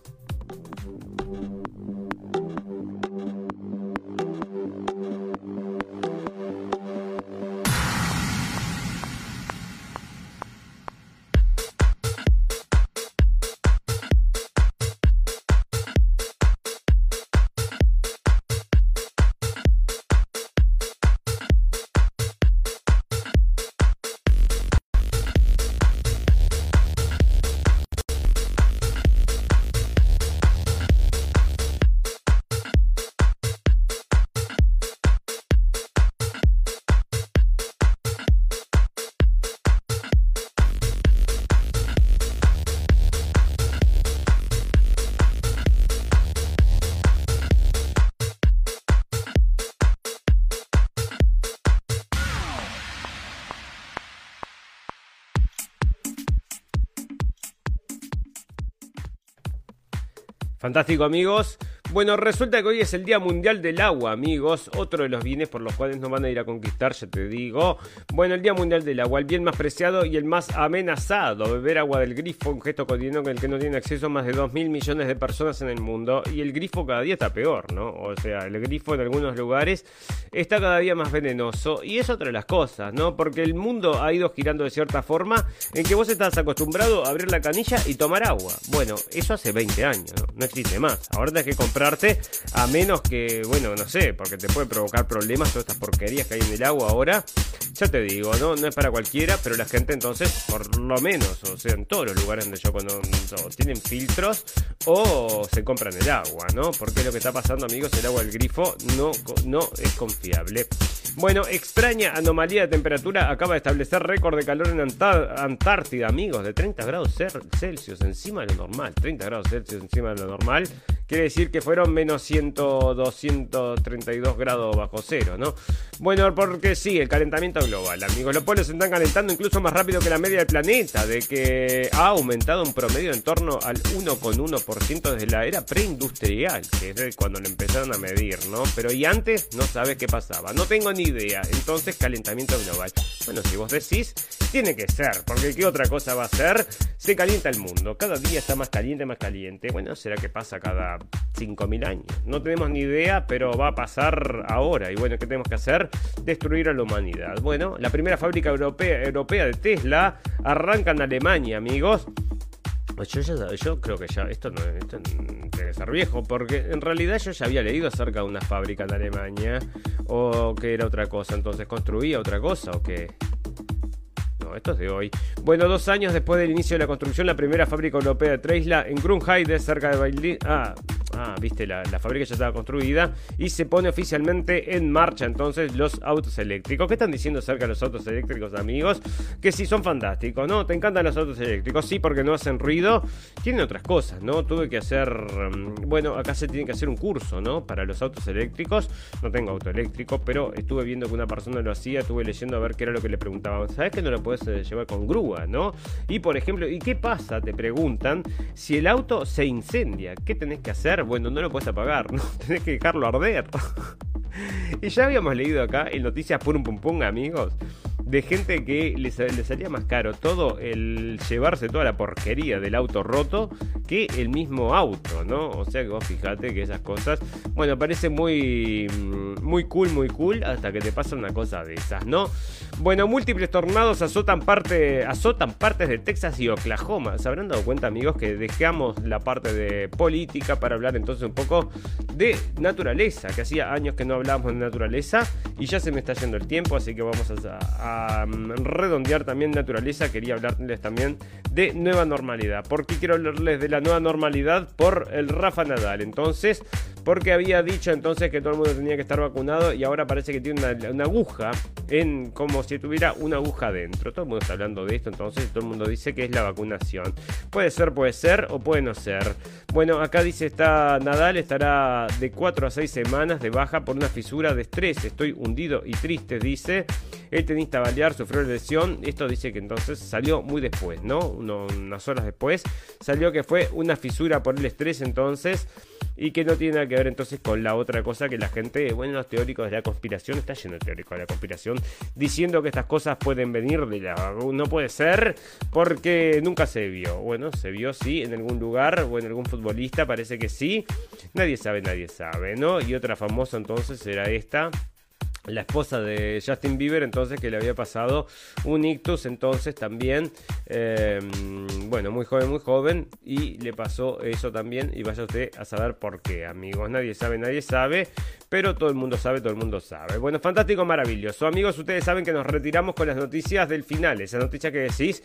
Fantástico amigos. Bueno, resulta que hoy es el Día Mundial del Agua, amigos. Otro de los bienes por los cuales nos van a ir a conquistar, ya te digo. Bueno, el Día Mundial del Agua, el bien más preciado y el más amenazado. Beber agua del grifo, un gesto cotidiano con el que no tiene acceso más de 2 mil millones de personas en el mundo. Y el grifo cada día está peor, ¿no? O sea, el grifo en algunos lugares está cada día más venenoso. Y es otra de las cosas, ¿no? Porque el mundo ha ido girando de cierta forma en que vos estás acostumbrado a abrir la canilla y tomar agua. Bueno, eso hace 20 años, ¿no? No existe más. Ahora tenés que comprar a menos que, bueno, no sé, porque te puede provocar problemas todas estas porquerías que hay en el agua ahora. Ya te digo, ¿no? No es para cualquiera, pero la gente entonces, por lo menos, o sea, en todos los lugares donde yo cuando tienen filtros o se compran el agua, ¿no? Porque lo que está pasando, amigos, el agua del grifo no, no es confiable. Bueno, extraña anomalía de temperatura acaba de establecer récord de calor en Antártida, amigos, de 30 grados Celsius encima de lo normal. 30 grados Celsius encima de lo normal. Quiere decir que fueron menos 100, 232 grados bajo cero, ¿no? Bueno, porque sí, el calentamiento global, amigos. Los polos se están calentando incluso más rápido que la media del planeta, de que ha aumentado un promedio en torno al 1,1% desde la era preindustrial, que es cuando lo empezaron a medir, ¿no? Pero y antes no sabes qué pasaba. No tengo ni idea. Entonces, calentamiento global. Bueno, si vos decís, tiene que ser, porque ¿qué otra cosa va a ser? Se calienta el mundo. Cada día está más caliente, más caliente. Bueno, será que pasa cada 5.000 años. No tenemos ni idea, pero va a pasar ahora. Y bueno, ¿qué tenemos que hacer? Destruir a la humanidad. Bueno, la primera fábrica europea, de Tesla arranca en Alemania, amigos. Yo, ya, yo creo que ya esto no esto debe ser viejo, porque en realidad yo ya había leído acerca de una fábrica en Alemania, o que era otra cosa, entonces construía otra cosa, o que esto es de hoy. Bueno, dos años después del inicio de la construcción, la primera fábrica europea de Tesla en Grunheide, cerca de Berlín. Ah, ah, viste, la, fábrica ya estaba construida y se pone oficialmente en marcha entonces los autos eléctricos. ¿Qué están diciendo acerca de los autos eléctricos, amigos? Que sí son fantásticos, ¿no? ¿Te encantan los autos eléctricos? Sí, porque no hacen ruido. Tienen otras cosas, ¿no? Tuve que hacer. Mm, bueno, acá se tiene que hacer un curso, ¿no? Para los autos eléctricos. No tengo auto eléctrico, pero estuve viendo que una persona lo hacía, estuve leyendo a ver qué era lo que le preguntaban. ¿Sabes que no lo puedes se lleva con grúa, ¿no? Y por ejemplo, ¿y qué pasa? Te preguntan, si el auto se incendia, ¿qué tenés que hacer? Bueno, no lo puedes apagar, [laughs] ¿no? Tenés que dejarlo arder. [laughs] y ya habíamos leído acá en Noticias Pum Pum Pum, amigos, de gente que les, salía más caro todo el llevarse toda la porquería del auto roto que el mismo auto, ¿no? O sea que vos fijate que esas cosas, bueno, parece muy, muy cool, muy cool, hasta que te pasa una cosa de esas, ¿no? Bueno, múltiples tornados azotan, parte, azotan partes de Texas y Oklahoma. Se habrán dado cuenta, amigos, que dejamos la parte de política para hablar entonces un poco de naturaleza, que hacía años que no hablábamos de naturaleza y ya se me está yendo el tiempo, así que vamos a mm, redondear también naturaleza, quería hablarles también de nueva normalidad. ¿Por qué quiero hablarles de la nueva normalidad? Por el Rafa Nadal. Entonces, porque había dicho entonces que todo el mundo tenía que estar vacunado y ahora parece que tiene una, aguja en como si tuviera una aguja dentro. Todo el mundo está hablando de esto, entonces todo el mundo dice que es la vacunación. Puede ser, puede ser o puede no ser. Bueno, acá dice está Nadal estará de 4 a 6 semanas de baja por una fisura de estrés. Estoy hundido y triste, dice. El tenista Balear sufrió lesión. Esto dice que entonces salió muy después, ¿no? unas horas después. Salió que fue una fisura por el estrés entonces y que no tiene nada que ver entonces con la otra cosa que la gente, bueno, los teóricos de la conspiración, está lleno de teóricos de la conspiración, diciendo que estas cosas pueden venir de la... No puede ser porque nunca se vio. Bueno, se vio sí en algún lugar o en algún futbolista, parece que sí. Nadie sabe, nadie sabe, ¿no? Y otra famosa entonces era esta la esposa de Justin Bieber, entonces que le había pasado un ictus, entonces también, em, bueno, muy joven, muy joven, y le pasó eso también, y vaya usted a saber por qué, amigos, nadie sabe, nadie sabe, pero todo el mundo sabe, todo el mundo sabe. Bueno, fantástico, maravilloso, amigos, ustedes saben que nos retiramos con las noticias del final, esa noticia que decís,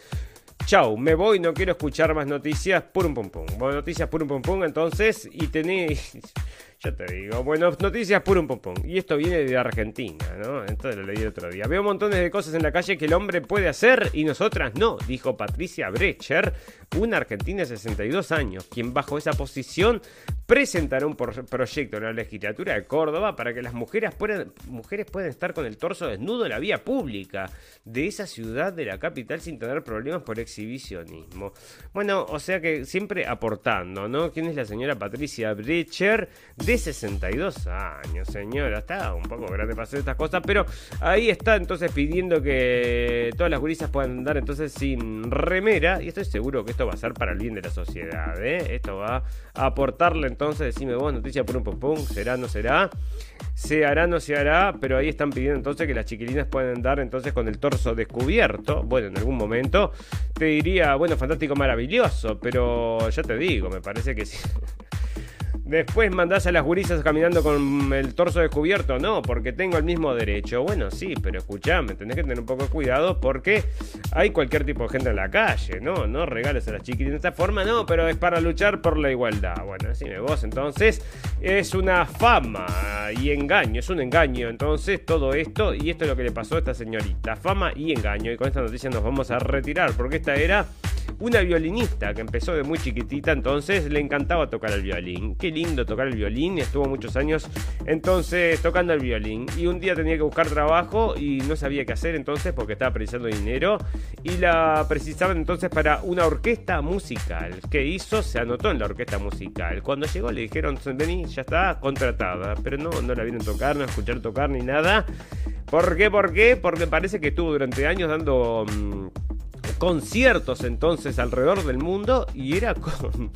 Chau, me voy, no quiero escuchar más noticias, purum pum pum. Bueno, noticias purum pum pum, entonces, y tenéis... [laughs] Ya te digo. Bueno, noticias por un pompón. Y esto viene de Argentina, ¿no? Esto lo leí el otro día. Veo montones de cosas en la calle que el hombre puede hacer y nosotras no, dijo Patricia Brecher, una argentina de 62 años, quien bajo esa posición presentará un proyecto en la legislatura de Córdoba para que las mujeres puedan, mujeres puedan estar con el torso desnudo en la vía pública de esa ciudad de la capital sin tener problemas por exhibicionismo. Bueno, o sea que siempre aportando, ¿no? ¿Quién es la señora Patricia Brecher? De 62 años, señora. Está un poco grande para hacer estas cosas, pero ahí está entonces pidiendo que todas las gurisas puedan andar entonces sin remera. Y estoy seguro que esto va a ser para el bien de la sociedad, ¿eh? Esto va a aportarle entonces, decime vos, noticia por un pum, será, no será. Se hará, no se hará, pero ahí están pidiendo entonces que las chiquilinas puedan andar entonces con el torso descubierto. Bueno, en algún momento te diría, bueno, fantástico, maravilloso, pero ya te digo, me parece que sí. Después mandás a las gurisas caminando con el torso descubierto. No, porque tengo el mismo derecho. Bueno, sí, pero escuchame, tenés que tener un poco de cuidado porque hay cualquier tipo de gente en la calle, ¿no? No regales a las chiquillas de esta forma, no, pero es para luchar por la igualdad. Bueno, decime vos, entonces es una fama y engaño, es un engaño. Entonces, todo esto, y esto es lo que le pasó a esta señorita: fama y engaño. Y con esta noticia nos vamos a retirar porque esta era una violinista que empezó de muy chiquitita, entonces le encantaba tocar el violín. Qué lindo tocar el violín, estuvo muchos años entonces tocando el violín. Y un día tenía que buscar trabajo y no sabía qué hacer entonces porque estaba precisando dinero y la precisaban entonces para una orquesta musical. ¿Qué hizo? Se anotó en la orquesta musical. Cuando llegó le dijeron, vení, ya está contratada, pero no, no la vieron tocar, no escuchar tocar ni nada. ¿Por qué? ¿Por qué? Porque parece que estuvo durante años dando... Mm, conciertos entonces alrededor del mundo y era con,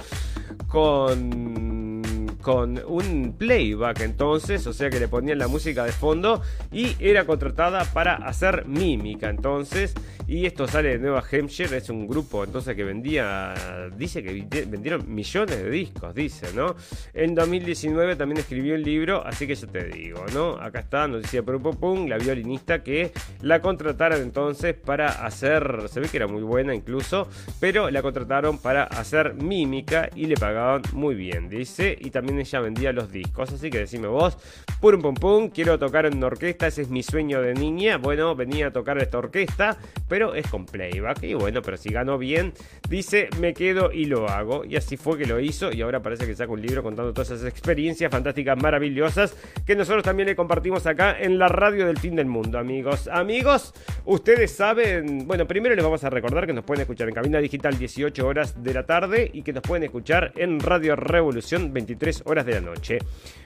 con con un playback entonces, o sea que le ponían la música de fondo y era contratada para hacer mímica entonces. Y esto sale de Nueva Hampshire, es un grupo entonces que vendía, dice que vendieron millones de discos, dice, ¿no? En 2019 también escribió un libro, así que yo te digo, ¿no? Acá está, noticia por pum, la violinista que la contrataron entonces para hacer, se ve que era muy buena incluso, pero la contrataron para hacer mímica y le pagaban muy bien, dice, y también ella vendía los discos. Así que decime vos, pum pum pum, quiero tocar en una orquesta, ese es mi sueño de niña. Bueno, venía a tocar esta orquesta, pero es con playback. Y bueno, pero si ganó bien, dice, me quedo y lo hago. Y así fue que lo hizo. Y ahora parece que saca un libro contando todas esas experiencias fantásticas, maravillosas, que nosotros también le compartimos acá en la radio del fin del mundo, amigos. Amigos, ustedes saben, bueno, primero les vamos a recordar que nos pueden escuchar en cabina digital 18 horas de la tarde y que nos pueden escuchar en Radio Revolución 23 horas de la noche.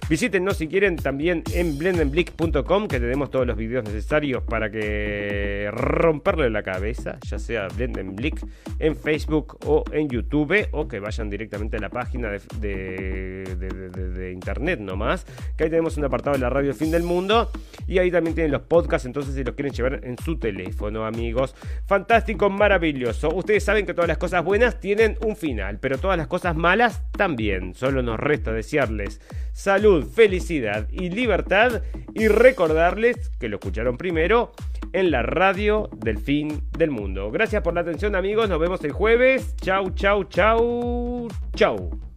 Visítenos si quieren también en blendenblick.com que tenemos todos los videos necesarios para que romperle la cabeza, ya sea Blendenblick en Facebook o en YouTube o que vayan directamente a la página de, de, internet nomás, que ahí tenemos un apartado de la radio Fin del Mundo y ahí también tienen los podcasts, entonces si los quieren llevar en su teléfono, amigos. Fantástico, maravilloso. Ustedes saben que todas las cosas buenas tienen un final, pero todas las cosas malas también. Solo nos resta salud, felicidad y libertad y recordarles que lo escucharon primero en la radio del fin del mundo. Gracias por la atención amigos, nos vemos el jueves. Chau, chau, chau, chau.